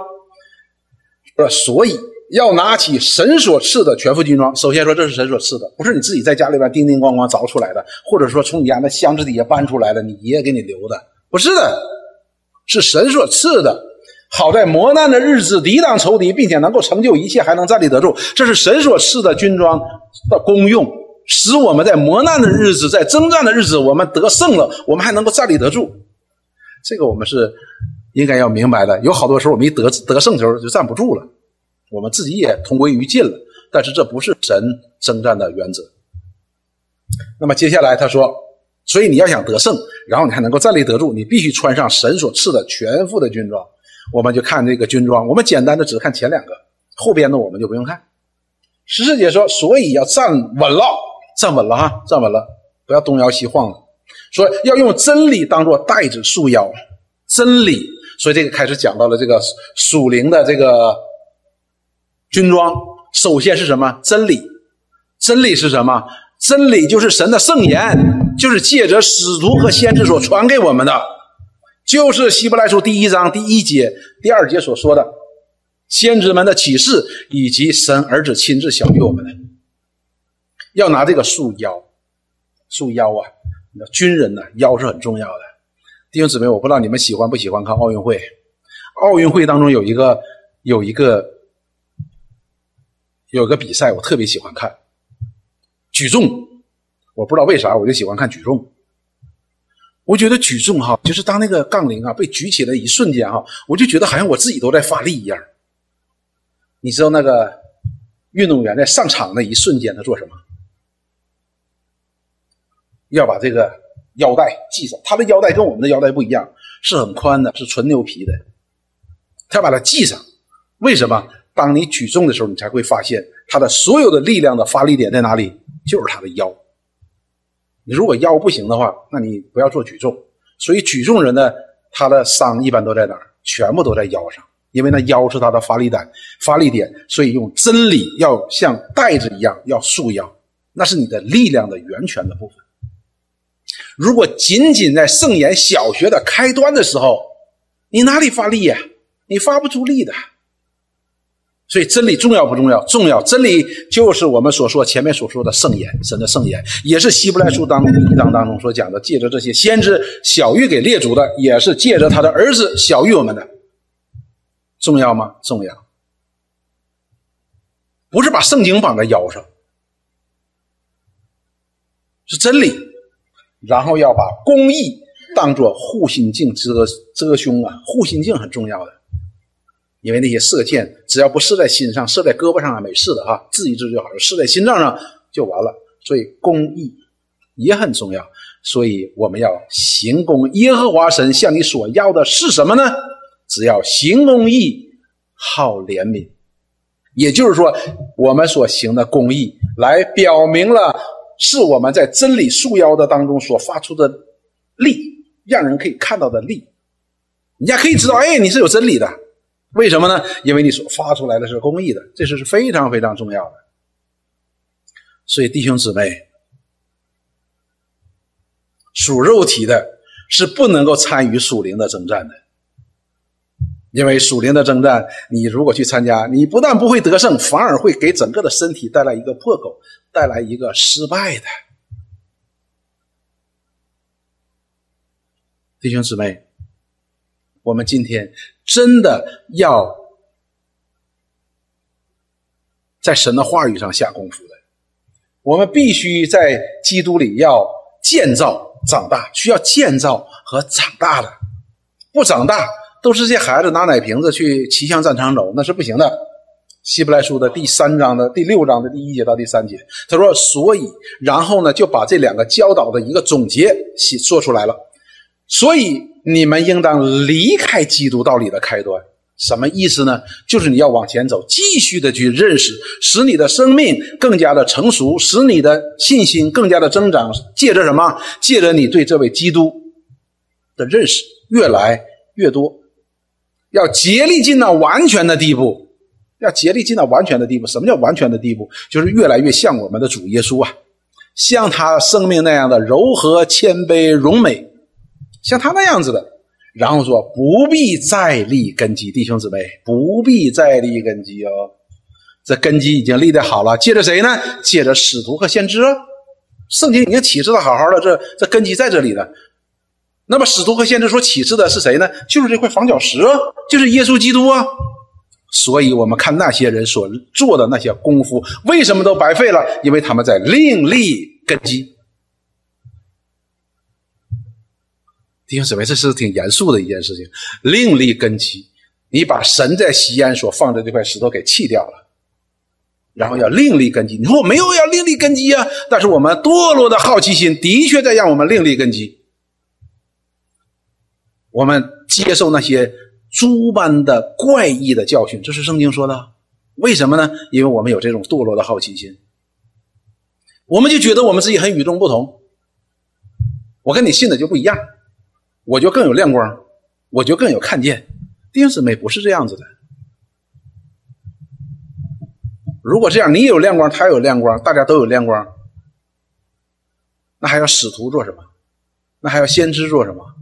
呃，所以。要拿起神所赐的全副军装。首先说，这是神所赐的，不是你自己在家里边叮叮咣咣凿出来的，或者说从你家那箱子底下搬出来的，你爷爷给你留的，不是的，是神所赐的。好在磨难的日子抵挡仇敌，并且能够成就一切，还能站立得住。这是神所赐的军装的功用，使我们在磨难的日子，在征战的日子，我们得胜了，我们还能够站立得住。这个我们是应该要明白的。有好多时候我们一得得胜的时候就站不住了。我们自己也同归于尽了，但是这不是神征战的原则。那么接下来他说，所以你要想得胜，然后你还能够站立得住，你必须穿上神所赐的全副的军装。我们就看这个军装，我们简单的只看前两个，后边的我们就不用看。十四节说，所以要站稳了，站稳了哈，站稳了，不要东摇西晃了。说要用真理当做带子束腰，真理。所以这个开始讲到了这个属灵的这个军装，首先是什么？真理。真理是什么？真理就是神的圣言，就是借着使徒和先知所传给我们的，就是希伯来书第一章第一节、第二节所说的先知们的启示，以及神儿子亲自晓谕我们的。要拿这个束腰，束腰啊！那军人呢，腰是很重要的。弟兄姊妹，我不知道你们喜欢不喜欢看奥运会？奥运会当中有一个有一个有个比赛，我特别喜欢看。举重，我不知道为啥，我就喜欢看举重。我觉得举重哈，就是当那个杠铃啊被举起来一瞬间哈，我就觉得好像我自己都在发力一样。你知道那个运动员在上场那一瞬间他做什么？要把这个腰带系上，他的腰带跟我们的腰带不一样，是很宽的，是纯牛皮的。他把它系上，为什么？当你举重的时候，你才会发现他的所有的力量的发力点在哪里。就是他的腰，你如果腰不行的话，那你不要做举重。所以举重人呢，他的伤一般都在哪儿？全部都在腰上，因为那腰是他的发力点，发力点。所以用真理要像带子一样要束腰，那是你的力量的源泉的部分。如果仅仅在圣言小学的开端的时候，你哪里发力呀？你发不出力的。所以真理重要不重要？重要。真理就是我们所说前面所说的圣言，神的圣言，也是希伯来书当中第一章当中所讲的，借着这些先知小玉给列祖的，也是借着他的儿子小玉我们的。重要吗？重要。不是把圣经绑在腰上，是真理。然后要把公义当做护心镜遮遮胸啊，护心镜很重要的。因为那些射箭，只要不射在心上，射在胳膊上啊，没事的哈，治一治就好了。射在心脏上就完了。所以公义也很重要。所以我们要行公。耶和华神向你所要的是什么呢？只要行公义，好怜悯。也就是说，我们所行的公义，来表明了是我们在真理束腰的当中所发出的力，让人可以看到的力。人家可以知道，哎，你是有真理的。为什么呢？因为你所发出来的是公益的，这是是非常非常重要的。所以弟兄姊妹，属肉体的是不能够参与属灵的征战的，因为属灵的征战，你如果去参加，你不但不会得胜，反而会给整个的身体带来一个破口，带来一个失败的。弟兄姊妹。我们今天真的要在神的话语上下功夫的。我们必须在基督里要建造、长大，需要建造和长大的。不长大，都是这孩子拿奶瓶子去骑向战场走，那是不行的。希伯来书的第三章的第六章的第一节到第三节，他说：“所以，然后呢，就把这两个教导的一个总结写说出来了。所以。”你们应当离开基督道理的开端，什么意思呢？就是你要往前走，继续的去认识，使你的生命更加的成熟，使你的信心更加的增长。借着什么？借着你对这位基督的认识越来越多，要竭力尽到完全的地步，要竭力尽到完全的地步。什么叫完全的地步？就是越来越像我们的主耶稣啊，像他生命那样的柔和、谦卑、荣美。像他那样子的，然后说不必再立根基，弟兄姊妹不必再立根基哦，这根基已经立得好了。借着谁呢？借着使徒和先知。圣经已经启示的好好的，这这根基在这里了。那么使徒和先知所启示的是谁呢？就是这块房角石，就是耶稣基督啊。所以我们看那些人所做的那些功夫，为什么都白费了？因为他们在另立根基。弟兄姊妹，这是挺严肃的一件事情。另立根基，你把神在西安所放的这块石头给弃掉了，然后要另立根基。你说我没有要另立根基啊？但是我们堕落的好奇心的确在让我们另立根基。我们接受那些猪般的怪异的教训，这是圣经说的。为什么呢？因为我们有这种堕落的好奇心。我们就觉得我们自己很与众不同。我跟你信的就不一样，我就更有亮光，我就更有看见。弟兄姊妹不是这样子的。如果这样，你有亮光，他有亮光，大家都有亮光，那还要使徒做什么？那还要先知做什么？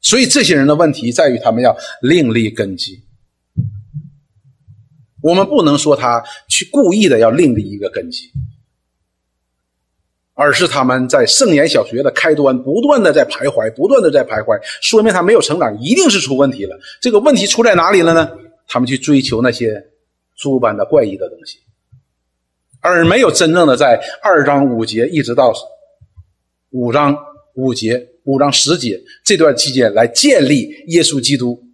所以这些人的问题在于，他们要另立根基。我们不能说他去故意的要另立一个根基，而是他们在圣言小学的开端不断的在徘徊，不断的在徘徊，说明他没有成长，一定是出问题了。这个问题出在哪里了呢？他们去追求那些诸般的怪异的东西，而没有真正的在二章五节一直到五章五节。五章十节这段期间来建立耶稣基督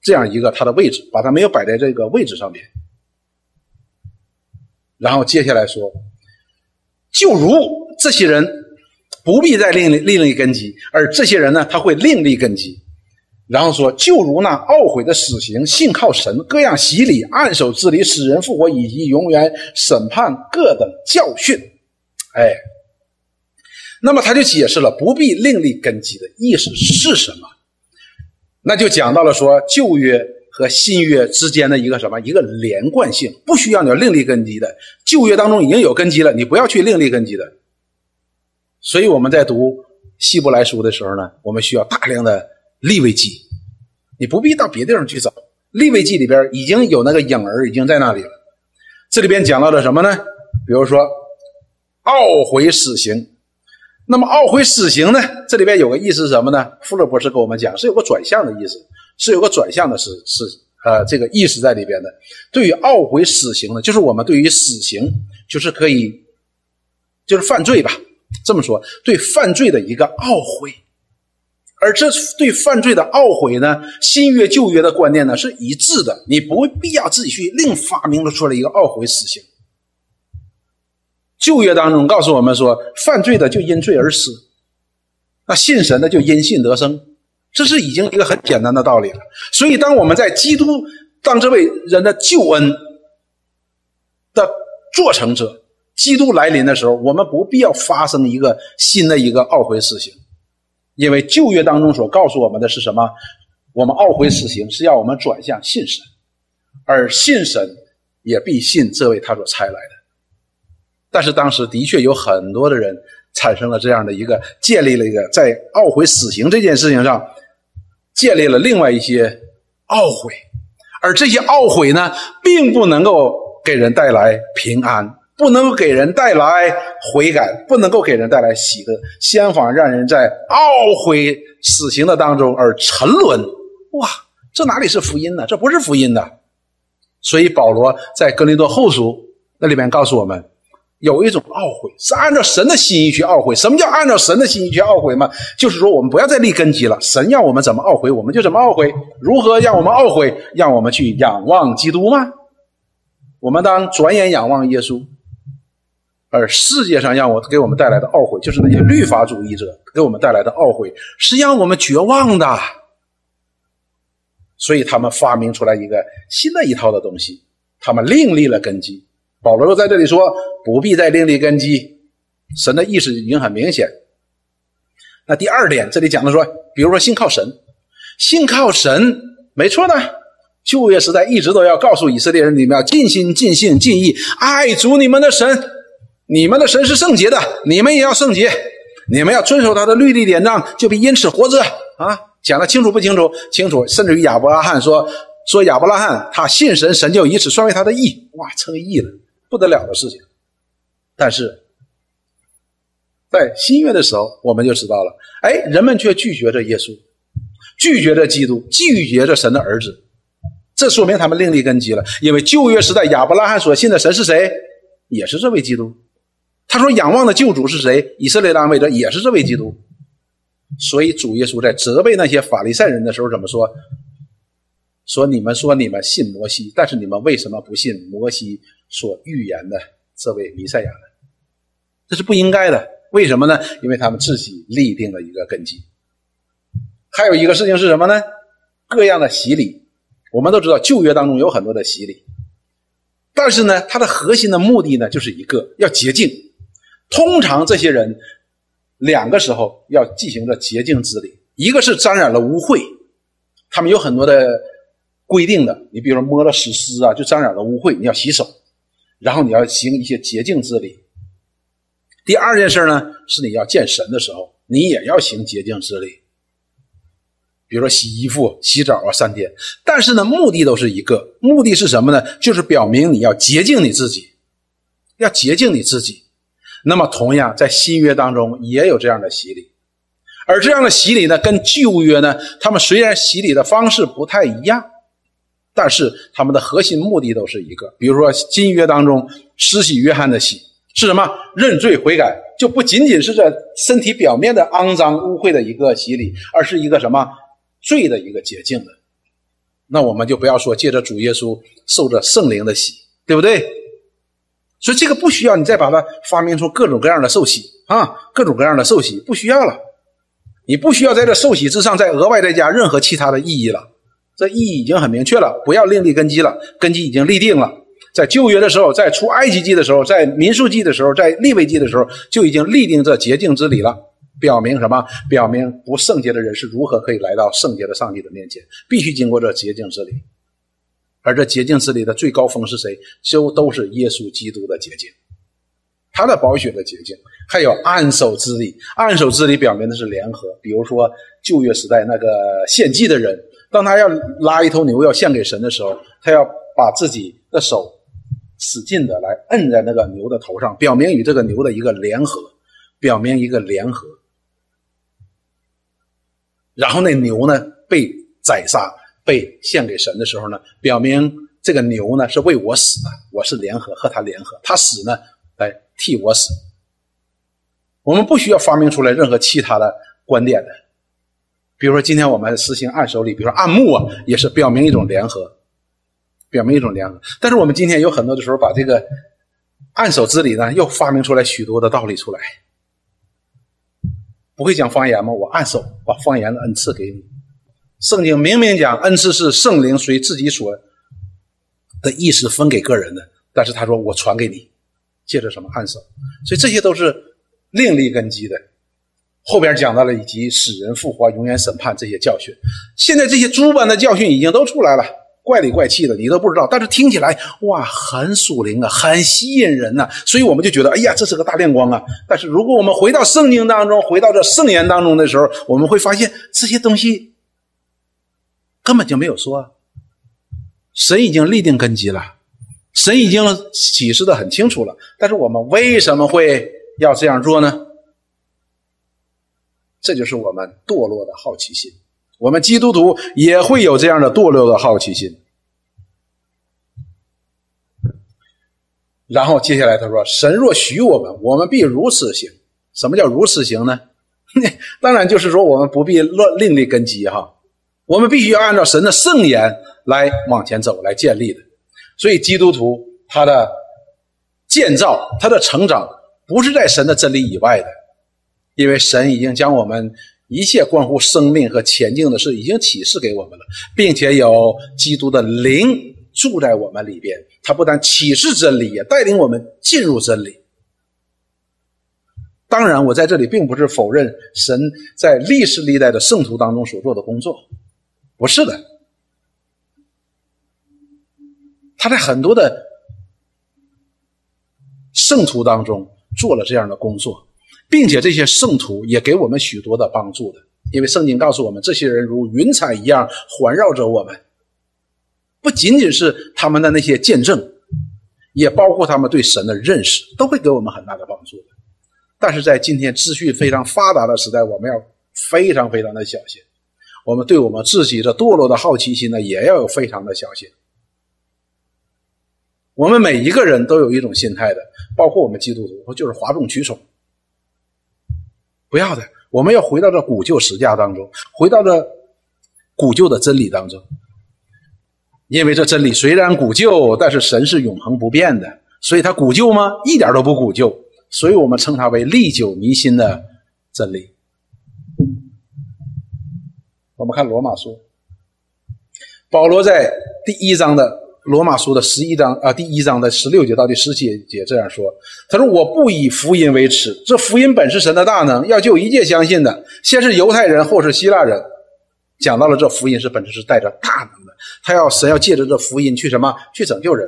这样一个他的位置，把他没有摆在这个位置上面。然后接下来说，就如这些人不必再另立另立根基，而这些人呢，他会另立根基。然后说，就如那懊悔的死刑，信靠神，各样洗礼，按手治理，使人复活，以及永远审判各等教训。哎。那么他就解释了不必另立根基的意思是什么？那就讲到了说旧约和新约之间的一个什么一个连贯性，不需要你要另立根基的。旧约当中已经有根基了，你不要去另立根基的。所以我们在读希伯来书的时候呢，我们需要大量的立位记，你不必到别地方去找，立位记里边已经有那个影儿已经在那里了。这里边讲到了什么呢？比如说懊悔死刑。那么懊悔死刑呢？这里边有个意思是什么呢？富勒博士跟我们讲，是有个转向的意思，是有个转向的是是呃这个意思在里边的。对于懊悔死刑呢，就是我们对于死刑就是可以就是犯罪吧，这么说对犯罪的一个懊悔，而这对犯罪的懊悔呢，新约旧约的观念呢是一致的，你不必要自己去另发明了出来一个懊悔死刑。旧约当中告诉我们说，犯罪的就因罪而死，那信神的就因信得生，这是已经一个很简单的道理了。所以，当我们在基督当这位人的救恩的做成者，基督来临的时候，我们不必要发生一个新的一个懊悔死刑，因为旧约当中所告诉我们的是什么？我们懊悔死刑是要我们转向信神，而信神也必信这位他所差来的。但是当时的确有很多的人产生了这样的一个建立了一个在懊悔死刑这件事情上建立了另外一些懊悔，而这些懊悔呢，并不能够给人带来平安，不能够给人带来悔改，不能够给人带来喜乐，相反让人在懊悔死刑的当中而沉沦。哇，这哪里是福音呢？这不是福音的。所以保罗在格林多后书那里面告诉我们。有一种懊悔，是按照神的心意去懊悔。什么叫按照神的心意去懊悔吗？就是说，我们不要再立根基了。神要我们怎么懊悔，我们就怎么懊悔。如何让我们懊悔？让我们去仰望基督吗？我们当转眼仰望耶稣。而世界上让我给我们带来的懊悔，就是那些律法主义者给我们带来的懊悔，是让我们绝望的。所以他们发明出来一个新的一套的东西，他们另立了根基。保罗又在这里说：“不必再另立根基，神的意思已经很明显。”那第二点，这里讲的说，比如说信靠神，信靠神，没错的。旧约时代一直都要告诉以色列人，你们要尽心、尽性、尽意爱主你们的神，你们的神是圣洁的，你们也要圣洁，你们要遵守他的律例典章，就必因此活着啊！讲的清楚不清楚？清楚。甚至于亚伯拉罕说：“说亚伯拉罕他信神，神就以此算为他的义。”哇，成义了。不得了的事情，但是在新约的时候，我们就知道了，哎，人们却拒绝着耶稣，拒绝着基督，拒绝着神的儿子，这说明他们另立根基了。因为旧约时代亚伯拉罕所信的神是谁？也是这位基督。他说仰望的救主是谁？以色列的安慰者也是这位基督。所以主耶稣在责备那些法利赛人的时候怎么说？说你们说你们信摩西，但是你们为什么不信摩西？所预言的这位弥赛亚呢？这是不应该的。为什么呢？因为他们自己立定了一个根基。还有一个事情是什么呢？各样的洗礼，我们都知道旧约当中有很多的洗礼，但是呢，它的核心的目的呢，就是一个要洁净。通常这些人两个时候要进行着洁净之礼，一个是沾染了污秽，他们有很多的规定的，你比如说摸了死尸啊，就沾染了污秽，你要洗手，然后你要行一些洁净之礼。第二件事呢，是你要见神的时候，你也要行洁净之礼，比如说洗衣服、洗澡啊，三天。但是呢，目的都是一个，目的是什么呢？就是表明你要洁净你自己，要洁净你自己。那么，同样在新约当中也有这样的洗礼，而这样的洗礼呢，跟旧约呢，他们虽然洗礼的方式不太一样，但是他们的核心目的都是一个。比如说新约当中施洗约翰的洗。是什么认罪悔改，就不仅仅是这身体表面的肮脏污秽的一个洗礼，而是一个什么罪的一个洁净的。那我们就不要说借着主耶稣受着圣灵的洗，对不对？所以这个不需要你再把它发明出各种各样的受洗啊，各种各样的受洗不需要了。你不需要在这受洗之上再额外再加任何其他的意义了，这意义已经很明确了，不要另立根基了，根基已经立定了。在旧约的时候，在出埃及记的时候，在民数记的时候，在立位记的时候，就已经立定这洁净之礼了。表明什么？表明不圣洁的人是如何可以来到圣洁的上帝的面前，必须经过这洁净之礼。而这洁净之礼的最高峰是谁？就都是耶稣基督的洁净，他的宝血的洁净。还有按手之礼，按手之礼表明的是联合。比如说旧约时代那个献祭的人，当他要拉一头牛要献给神的时候，他要把自己的手。使劲的来摁在那个牛的头上，表明与这个牛的一个联合，表明一个联合。然后那牛呢被宰杀，被献给神的时候呢，表明这个牛呢是为我死的，我是联合和他联合，他死呢来替我死。我们不需要发明出来任何其他的观点的，比如说今天我们实行按手礼，比如说按牧啊，也是表明一种联合。表明一种联合，但是我们今天有很多的时候把这个按手之礼呢，又发明出来许多的道理出来。不会讲方言吗？我按手把方言的恩赐给你。圣经明明讲恩赐是圣灵随自己所的意识分给个人的，但是他说我传给你，借着什么按手？所以这些都是另立根基的。后边讲到了以及使人复活、永远审判这些教训，现在这些诸般的教训已经都出来了。怪里怪气的，你都不知道，但是听起来哇，很属灵啊，很吸引人呐，所以我们就觉得，哎呀，这是个大亮光啊。但是如果我们回到圣经当中，回到这圣言当中的时候，我们会发现这些东西根本就没有说，啊神已经立定根基了，神已经启示的很清楚了。但是我们为什么会要这样做呢？这就是我们堕落的好奇心。我们基督徒也会有这样的堕落的好奇心。然后接下来他说：“神若许我们，我们必如此行。什么叫如此行呢？当然就是说我们不必乱另立根基哈，我们必须要按照神的圣言来往前走，来建立的。所以基督徒他的建造、他的成长，不是在神的真理以外的，因为神已经将我们。”一切关乎生命和前进的事已经启示给我们了，并且有基督的灵住在我们里边。他不但启示真理，也带领我们进入真理。当然，我在这里并不是否认神在历史历代的圣徒当中所做的工作，不是的。他在很多的圣徒当中做了这样的工作。并且这些圣徒也给我们许多的帮助的，因为圣经告诉我们，这些人如云彩一样环绕着我们，不仅仅是他们的那些见证，也包括他们对神的认识，都会给我们很大的帮助的。但是在今天资讯非常发达的时代，我们要非常非常的小心，我们对我们自己的堕落的好奇心呢，也要有非常的小心。我们每一个人都有一种心态的，包括我们基督徒，就是哗众取宠。不要的，我们要回到这古旧实价当中，回到这古旧的真理当中。因为这真理虽然古旧，但是神是永恒不变的，所以它古旧吗？一点都不古旧，所以我们称它为历久弥新的真理。我们看罗马书，保罗在第一章的罗马书的十一章啊，第一章的十六节到第十七节这样说：“他说我不以福音为耻，这福音本是神的大能，要救一切相信的，先是犹太人，后是希腊人。”讲到了这福音是本质是带着大能的，他要神要借着这福音去什么？去拯救人。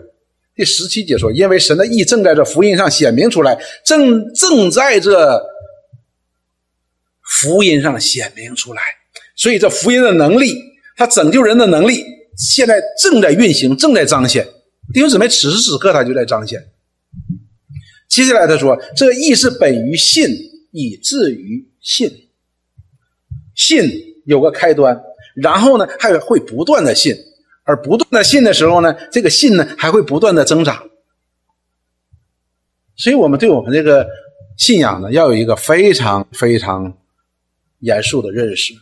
第十七节说：“因为神的意正在这福音上显明出来，正正在这福音上显明出来，所以这福音的能力，他拯救人的能力。”现在正在运行，正在彰显。弟兄姊妹，此时此刻他就在彰显。接下来他说：“这个义是本于信，以至于信。信有个开端，然后呢还会不断的信，而不断的信的时候呢，这个信呢还会不断的增长。所以，我们对我们这个信仰呢，要有一个非常非常严肃的认识。”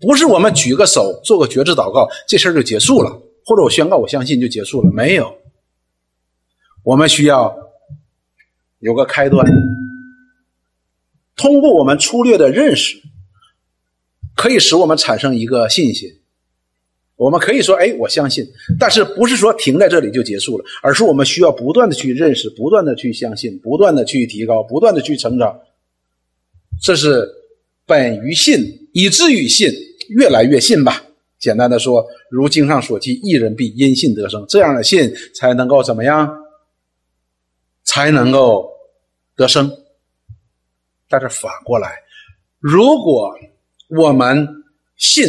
不是我们举个手做个觉知祷告，这事儿就结束了，或者我宣告我相信就结束了，没有。我们需要有个开端，通过我们粗略的认识，可以使我们产生一个信心。我们可以说，哎，我相信，但是不是说停在这里就结束了，而是我们需要不断的去认识，不断的去相信，不断的去提高，不断的去成长。这是本于信，以至于信。越来越信吧。简单的说，如经上所记，一人必因信得生。这样的信才能够怎么样？才能够得生。但是反过来，如果我们信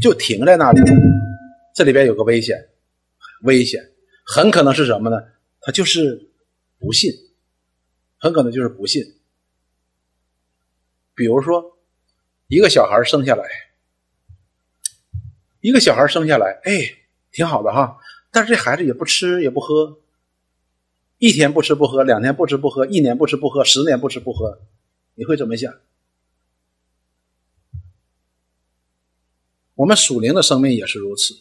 就停在那里，这里边有个危险，危险很可能是什么呢？他就是不信，很可能就是不信。比如说，一个小孩生下来。一个小孩生下来，哎，挺好的哈，但是这孩子也不吃也不喝，一天不吃不喝，两天不吃不喝，一年不吃不喝，十年不吃不喝，你会怎么想？我们属灵的生命也是如此。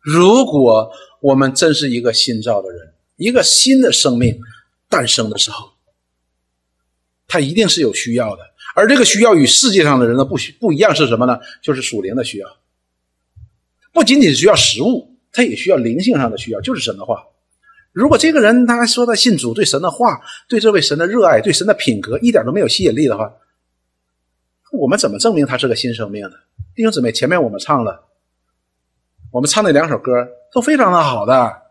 如果我们真是一个新造的人，一个新的生命诞生的时候，他一定是有需要的。而这个需要与世界上的人的不需不一样是什么呢？就是属灵的需要，不仅仅需要食物，他也需要灵性上的需要，就是神的话。如果这个人他说他信主，对神的话，对这位神的热爱，对神的品格一点都没有吸引力的话，我们怎么证明他是个新生命呢？弟兄姊妹，前面我们唱了，我们唱那两首歌都非常的好的。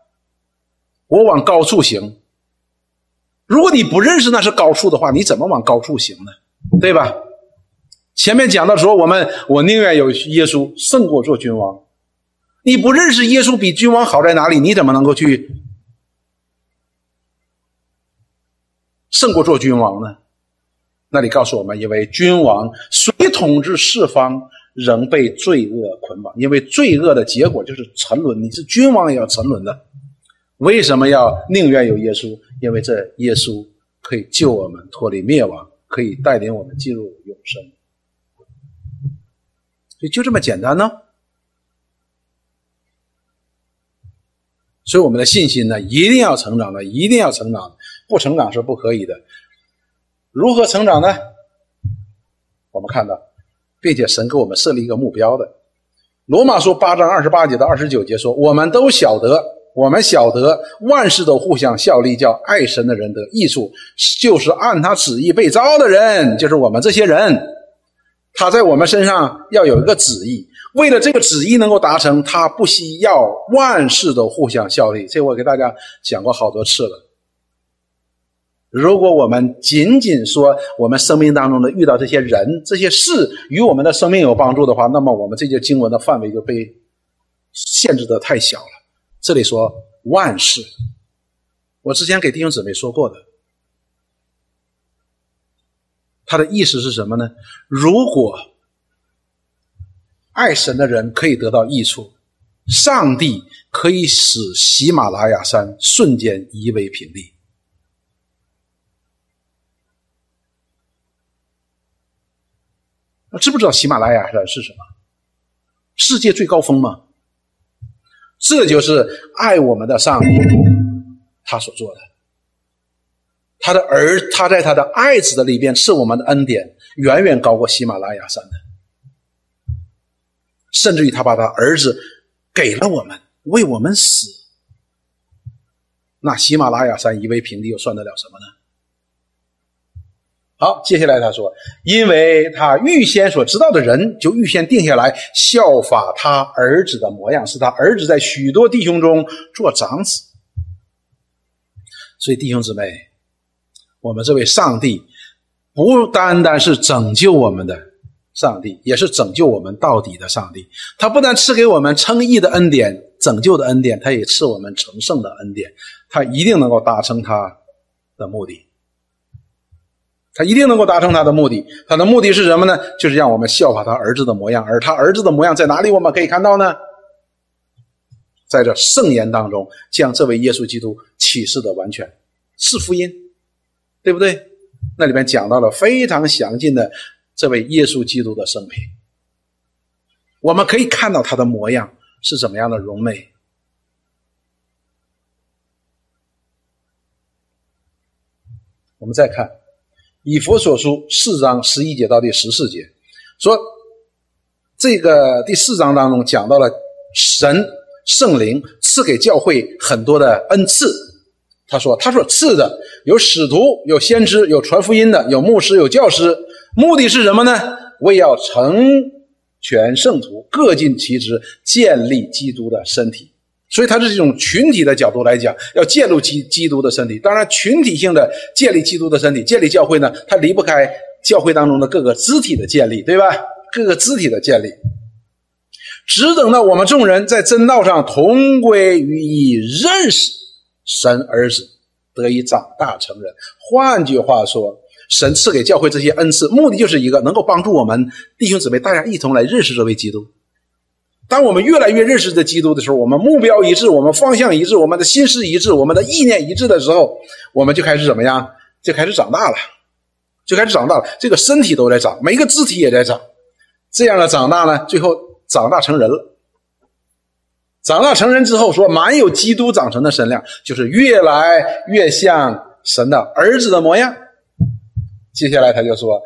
我往高处行，如果你不认识那是高处的话，你怎么往高处行呢？对吧？前面讲的时候，我们我宁愿有耶稣胜过做君王。你不认识耶稣比君王好在哪里？你怎么能够去胜过做君王呢？那里告诉我们，因为君王虽统治四方，仍被罪恶捆绑。因为罪恶的结果就是沉沦，你是君王也要沉沦的。为什么要宁愿有耶稣？因为这耶稣可以救我们脱离灭亡。可以带领我们进入永生，所以就这么简单呢。所以我们的信心呢，一定要成长的，一定要成长，不成长是不可以的。如何成长呢？我们看到，并且神给我们设立一个目标的。罗马书八章二十八节到二十九节说：“我们都晓得。”我们晓得万事都互相效力，叫爱神的人得益处，就是按他旨意被招的人，就是我们这些人。他在我们身上要有一个旨意，为了这个旨意能够达成，他不惜要万事都互相效力。这我给大家讲过好多次了。如果我们仅仅说我们生命当中的遇到这些人、这些事与我们的生命有帮助的话，那么我们这些经文的范围就被限制的太小了。这里说万事，我之前给弟兄姊妹说过的，他的意思是什么呢？如果爱神的人可以得到益处，上帝可以使喜马拉雅山瞬间夷为平地。知不知道喜马拉雅山是什么？世界最高峰吗？这就是爱我们的上帝，他所做的。他的儿，他在他的爱子的里边赐我们的恩典，远远高过喜马拉雅山的。甚至于他把他儿子给了我们，为我们死，那喜马拉雅山夷为平地，又算得了什么呢？好，接下来他说，因为他预先所知道的人，就预先定下来效法他儿子的模样，是他儿子在许多弟兄中做长子。所以弟兄姊妹，我们这位上帝不单单是拯救我们的上帝，也是拯救我们到底的上帝。他不但赐给我们称义的恩典、拯救的恩典，他也赐我们成圣的恩典。他一定能够达成他的目的。他一定能够达成他的目的。他的目的是什么呢？就是让我们效法他儿子的模样。而他儿子的模样在哪里？我们可以看到呢？在这圣言当中，将这位耶稣基督启示的完全是福音，对不对？那里面讲到了非常详尽的这位耶稣基督的生平。我们可以看到他的模样是怎么样的荣美。我们再看。以佛所书四章十一节到第十四节，说这个第四章当中讲到了神圣灵赐给教会很多的恩赐。他说他所赐的有使徒，有先知，有传福音的，有牧师，有教师。目的是什么呢？为要成全圣徒，各尽其职，建立基督的身体。所以，它是这种群体的角度来讲，要建立基基督的身体。当然，群体性的建立基督的身体，建立教会呢，它离不开教会当中的各个肢体的建立，对吧？各个肢体的建立，只等到我们众人在真道上同归于一，认识神儿子，得以长大成人。换句话说，神赐给教会这些恩赐，目的就是一个，能够帮助我们弟兄姊妹大家一同来认识这位基督。当我们越来越认识这基督的时候，我们目标一致，我们方向一致，我们的心思一致，我们的意念一致的时候，我们就开始怎么样？就开始长大了，就开始长大了。这个身体都在长，每一个肢体也在长。这样的长大呢，最后长大成人了。长大成人之后，说满有基督长成的身量，就是越来越像神的儿子的模样。接下来他就说。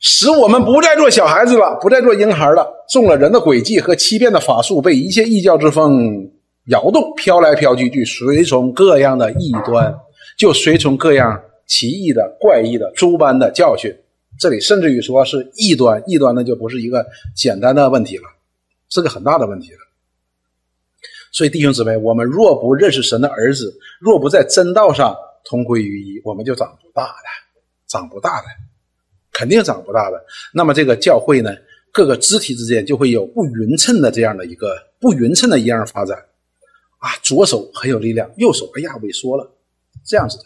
使我们不再做小孩子了，不再做婴孩了。中了人的诡计和欺骗的法术，被一切异教之风摇动，飘来飘去，就随从各样的异端，就随从各样奇异的、怪异的、诸般的教训。这里甚至于说是异端，异端那就不是一个简单的问题了，是个很大的问题了。所以弟兄姊妹，我们若不认识神的儿子，若不在真道上同归于一，我们就长不大的，长不大的。肯定长不大的。那么这个教会呢，各个肢体之间就会有不匀称的这样的一个不匀称的一样发展啊。左手很有力量，右手哎呀萎缩了，这样子的。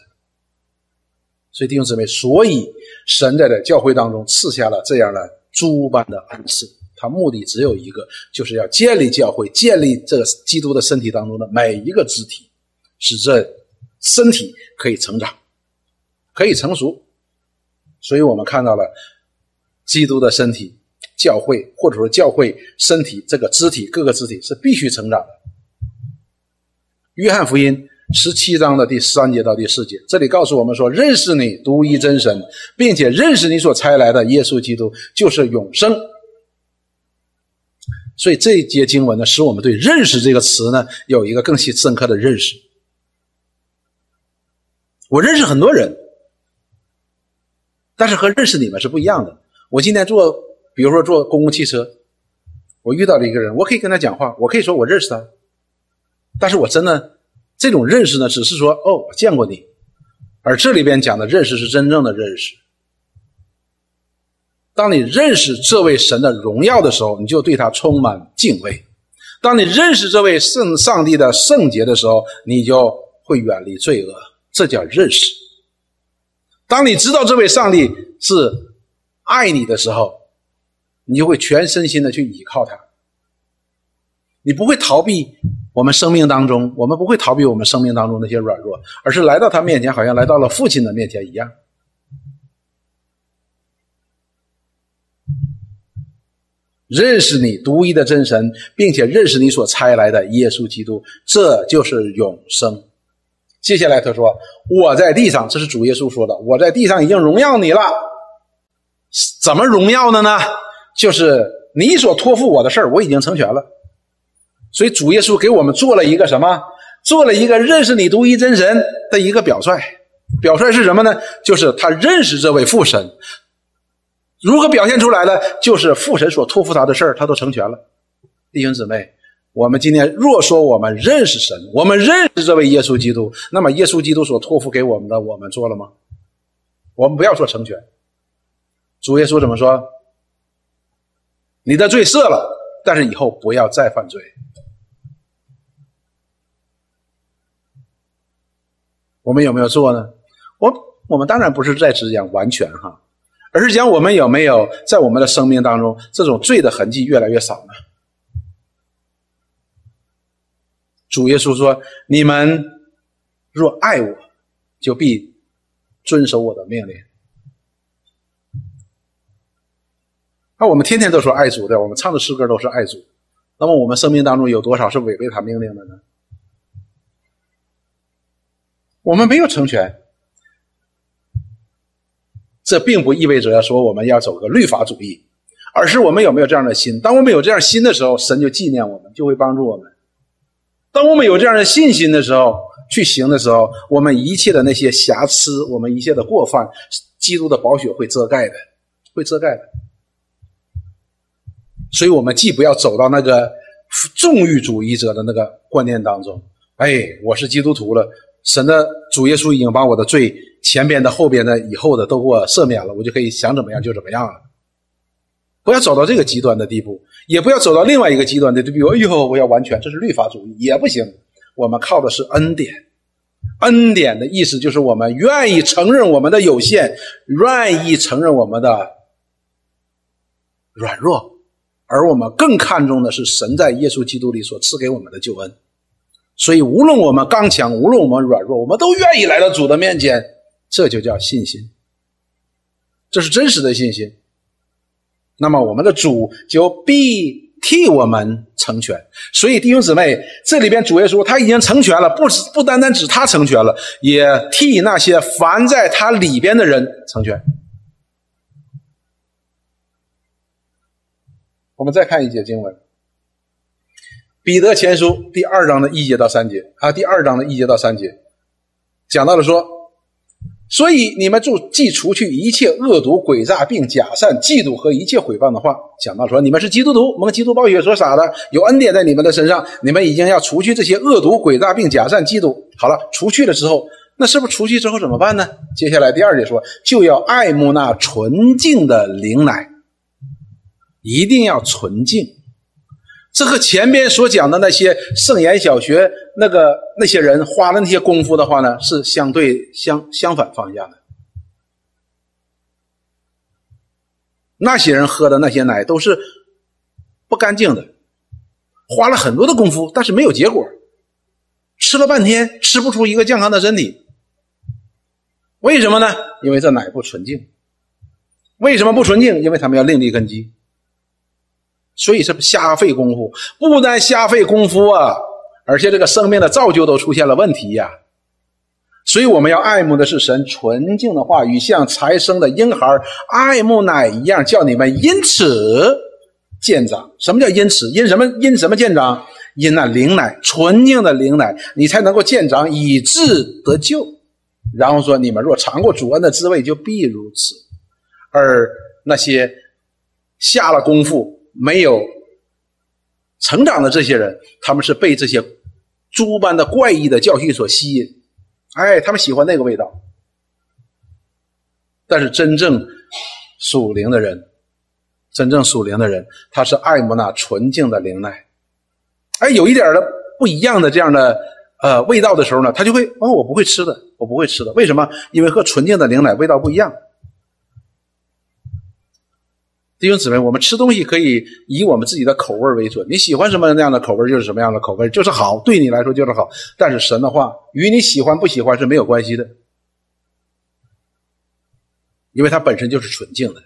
所以弟兄姊妹，所以神在的教会当中赐下了这样的诸般的恩赐，他目的只有一个，就是要建立教会，建立这个基督的身体当中的每一个肢体，使这身体可以成长，可以成熟。所以我们看到了基督的身体，教会或者说教会身体这个肢体各个肢体是必须成长的。约翰福音十七章的第三节到第四节，这里告诉我们说：认识你独一真神，并且认识你所差来的耶稣基督，就是永生。所以这一节经文呢，使我们对“认识”这个词呢有一个更深刻的认识。我认识很多人。但是和认识你们是不一样的。我今天坐，比如说坐公共汽车，我遇到了一个人，我可以跟他讲话，我可以说我认识他。但是我真的这种认识呢，只是说哦，我见过你。而这里边讲的认识是真正的认识。当你认识这位神的荣耀的时候，你就对他充满敬畏；当你认识这位圣上帝的圣洁的时候，你就会远离罪恶。这叫认识。当你知道这位上帝是爱你的时候，你就会全身心的去依靠他。你不会逃避我们生命当中，我们不会逃避我们生命当中那些软弱，而是来到他面前，好像来到了父亲的面前一样。认识你独一的真神，并且认识你所差来的耶稣基督，这就是永生。接下来他说：“我在地上，这是主耶稣说的。我在地上已经荣耀你了。怎么荣耀的呢？就是你所托付我的事儿，我已经成全了。所以主耶稣给我们做了一个什么？做了一个认识你独一真神的一个表率。表率是什么呢？就是他认识这位父神。如何表现出来的？就是父神所托付他的事儿，他都成全了。弟兄姊妹，我们今天若说我们认识神，我们认识这位耶稣基督，那么耶稣基督所托付给我们的，我们做了吗？我们不要说成全。主耶稣怎么说？你的罪赦了，但是以后不要再犯罪。我们有没有做呢？我我们当然不是在只讲完全哈，而是讲我们有没有在我们的生命当中，这种罪的痕迹越来越少呢？主耶稣说：“你们若爱我，就必遵守我的命令。”那我们天天都说爱主的，我们唱的诗歌都是爱主，那么我们生命当中有多少是违背他命令的呢？我们没有成全，这并不意味着说我们要走个律法主义，而是我们有没有这样的心？当我们有这样心的时候，神就纪念我们，就会帮助我们。当我们有这样的信心的时候，去行的时候，我们一切的那些瑕疵，我们一切的过犯，基督的宝血会遮盖的，会遮盖的。所以，我们既不要走到那个纵欲主义者的那个观念当中，哎，我是基督徒了。神的主耶稣已经把我的罪前边的、后边的、以后的都给我赦免了，我就可以想怎么样就怎么样了。不要走到这个极端的地步，也不要走到另外一个极端的地步。哎呦，我要完全，这是律法主义也不行。我们靠的是恩典，恩典的意思就是我们愿意承认我们的有限，愿意承认我们的软弱，而我们更看重的是神在耶稣基督里所赐给我们的救恩。所以，无论我们刚强，无论我们软弱，我们都愿意来到主的面前，这就叫信心。这是真实的信心。那么，我们的主就必替我们成全。所以，弟兄姊妹，这里边主耶稣他已经成全了，不不单单指他成全了，也替那些凡在他里边的人成全。我们再看一节经文。彼得前书第二章的一节到三节啊，第二章的一节到三节，讲到了说，所以你们就既除去一切恶毒、诡诈，并假善、嫉妒和一切毁谤的话，讲到说，你们是基督徒，蒙基督宝血所洒的，有恩典在你们的身上，你们已经要除去这些恶毒、诡诈，并假善、嫉妒。好了，除去了之后，那是不是除去之后怎么办呢？接下来第二节说，就要爱慕那纯净的灵奶，一定要纯净。这和前边所讲的那些圣言小学那个那些人花的那些功夫的话呢，是相对相相反方向的。那些人喝的那些奶都是不干净的，花了很多的功夫，但是没有结果，吃了半天吃不出一个健康的身体。为什么呢？因为这奶不纯净。为什么不纯净？因为他们要另立根基。所以是瞎费功夫，不但瞎费功夫啊，而且这个生命的造就都出现了问题呀。所以我们要爱慕的是神纯净的话语，像才生的婴孩爱慕奶一样，叫你们因此见长。什么叫因此？因什么？因什么见长？因那灵奶，纯净的灵奶，你才能够见长，以致得救。然后说，你们若尝过主恩的滋味，就必如此。而那些下了功夫。没有成长的这些人，他们是被这些猪般的怪异的教训所吸引，哎，他们喜欢那个味道。但是真正属灵的人，真正属灵的人，他是爱慕那纯净的灵奶。哎，有一点的不一样的这样的呃味道的时候呢，他就会哦，我不会吃的，我不会吃的。为什么？因为和纯净的灵奶味道不一样。弟兄姊妹，我们吃东西可以以我们自己的口味为准。你喜欢什么那样的口味，就是什么样的口味，就是好，对你来说就是好。但是神的话与你喜欢不喜欢是没有关系的，因为它本身就是纯净的，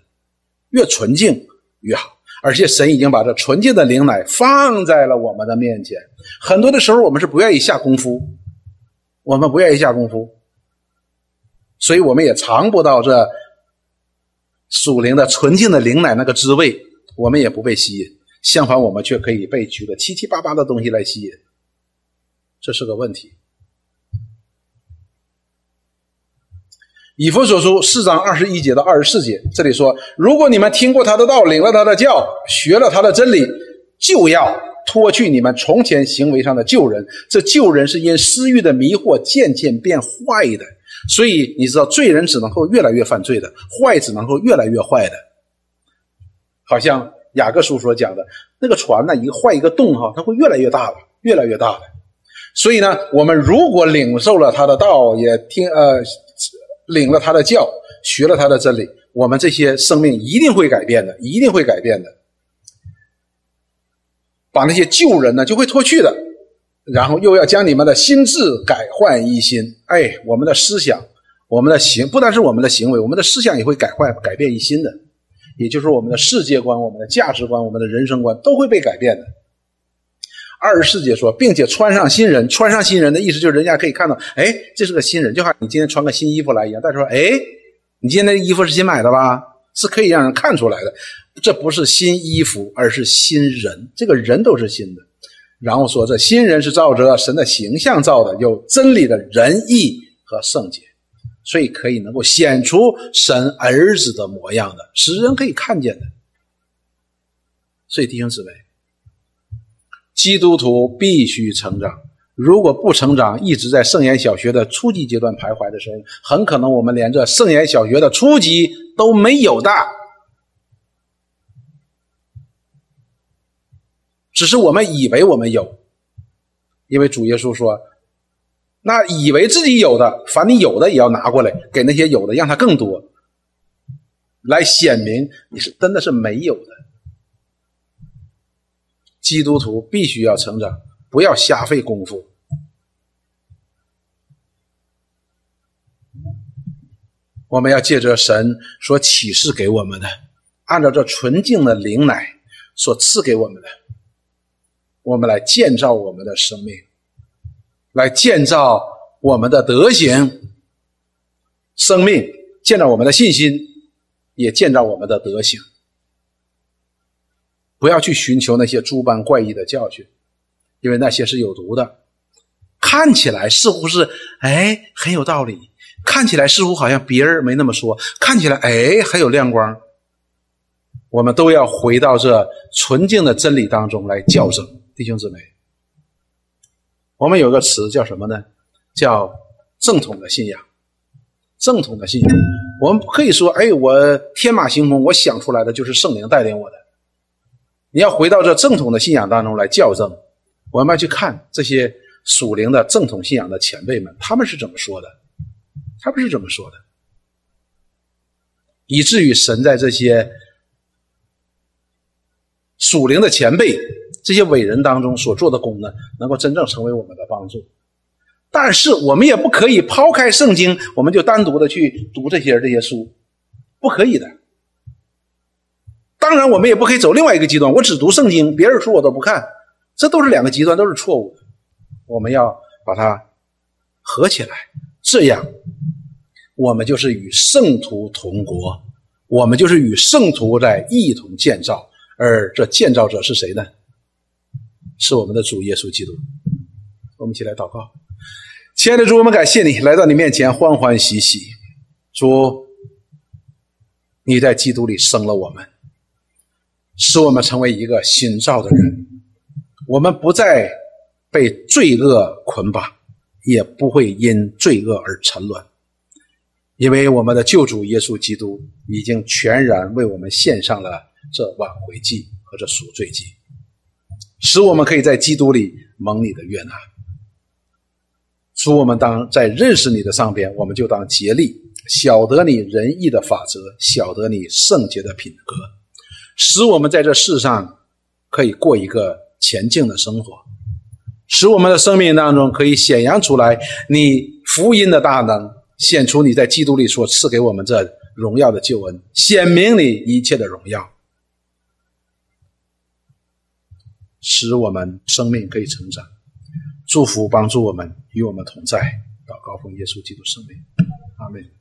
越纯净越好。而且神已经把这纯净的灵奶放在了我们的面前。很多的时候我们是不愿意下功夫，我们不愿意下功夫，所以我们也尝不到这。属灵的纯净的灵奶那个滋味，我们也不被吸引。相反，我们却可以被举个七七八八的东西来吸引，这是个问题。以弗所书四章二十一节到二十四节，这里说：如果你们听过他的道，领了他的教，学了他的真理，就要脱去你们从前行为上的旧人。这旧人是因私欲的迷惑渐渐变坏的。所以你知道，罪人只能够越来越犯罪的，坏只能够越来越坏的。好像雅各书所讲的那个船呢，一个坏一个洞哈，它会越来越大了，越来越大了。所以呢，我们如果领受了他的道，也听呃。领了他的教，学了他的真理，我们这些生命一定会改变的，一定会改变的。把那些旧人呢，就会脱去的，然后又要将你们的心智改换一新。哎，我们的思想，我们的行，不单是我们的行为，我们的思想也会改换、改变一新的。也就是我们的世界观、我们的价值观、我们的人生观都会被改变的。二十四节说，并且穿上新人，穿上新人的意思就是人家可以看到，哎，这是个新人，就好像你今天穿个新衣服来一样。但是说，哎，你今天的衣服是新买的吧？是可以让人看出来的。这不是新衣服，而是新人。这个人都是新的。然后说，这新人是照着神的形象造的，有真理的仁义和圣洁，所以可以能够显出神儿子的模样的，使人可以看见的。所以弟兄姊妹。基督徒必须成长，如果不成长，一直在圣言小学的初级阶段徘徊的时候，很可能我们连这圣言小学的初级都没有的。只是我们以为我们有，因为主耶稣说：“那以为自己有的，凡你有的也要拿过来给那些有的，让他更多，来显明你是真的是没有的。”基督徒必须要成长，不要瞎费功夫。我们要借着神所启示给我们的，按照这纯净的灵奶所赐给我们的，我们来建造我们的生命，来建造我们的德行、生命，建造我们的信心，也建造我们的德行。不要去寻求那些诸般怪异的教训，因为那些是有毒的。看起来似乎是哎很有道理，看起来似乎好像别人没那么说，看起来哎很有亮光。我们都要回到这纯净的真理当中来校正，弟兄姊妹。我们有个词叫什么呢？叫正统的信仰。正统的信仰，我们可以说，哎，我天马行空，我想出来的就是圣灵带领我的。你要回到这正统的信仰当中来校正，我们要去看这些属灵的正统信仰的前辈们，他们是怎么说的？他们是怎么说的？以至于神在这些属灵的前辈、这些伟人当中所做的功呢，能够真正成为我们的帮助。但是我们也不可以抛开圣经，我们就单独的去读这些这些书，不可以的。当然，我们也不可以走另外一个极端，我只读圣经，别人书我都不看，这都是两个极端，都是错误的。我们要把它合起来，这样我们就是与圣徒同国，我们就是与圣徒在一同建造。而这建造者是谁呢？是我们的主耶稣基督。我们一起来祷告，亲爱的主，我们感谢你来到你面前欢欢喜喜。主，你在基督里生了我们。使我们成为一个新造的人，我们不再被罪恶捆绑，也不会因罪恶而沉沦，因为我们的救主耶稣基督已经全然为我们献上了这挽回祭和这赎罪祭，使我们可以在基督里蒙你的悦纳。主，我们当在认识你的上边，我们就当竭力晓得你仁义的法则，晓得你圣洁的品格。使我们在这世上可以过一个前进的生活，使我们的生命当中可以显扬出来你福音的大能，显出你在基督里所赐给我们这荣耀的救恩，显明你一切的荣耀，使我们生命可以成长。祝福帮助我们与我们同在，祷告奉耶稣基督圣名，阿门。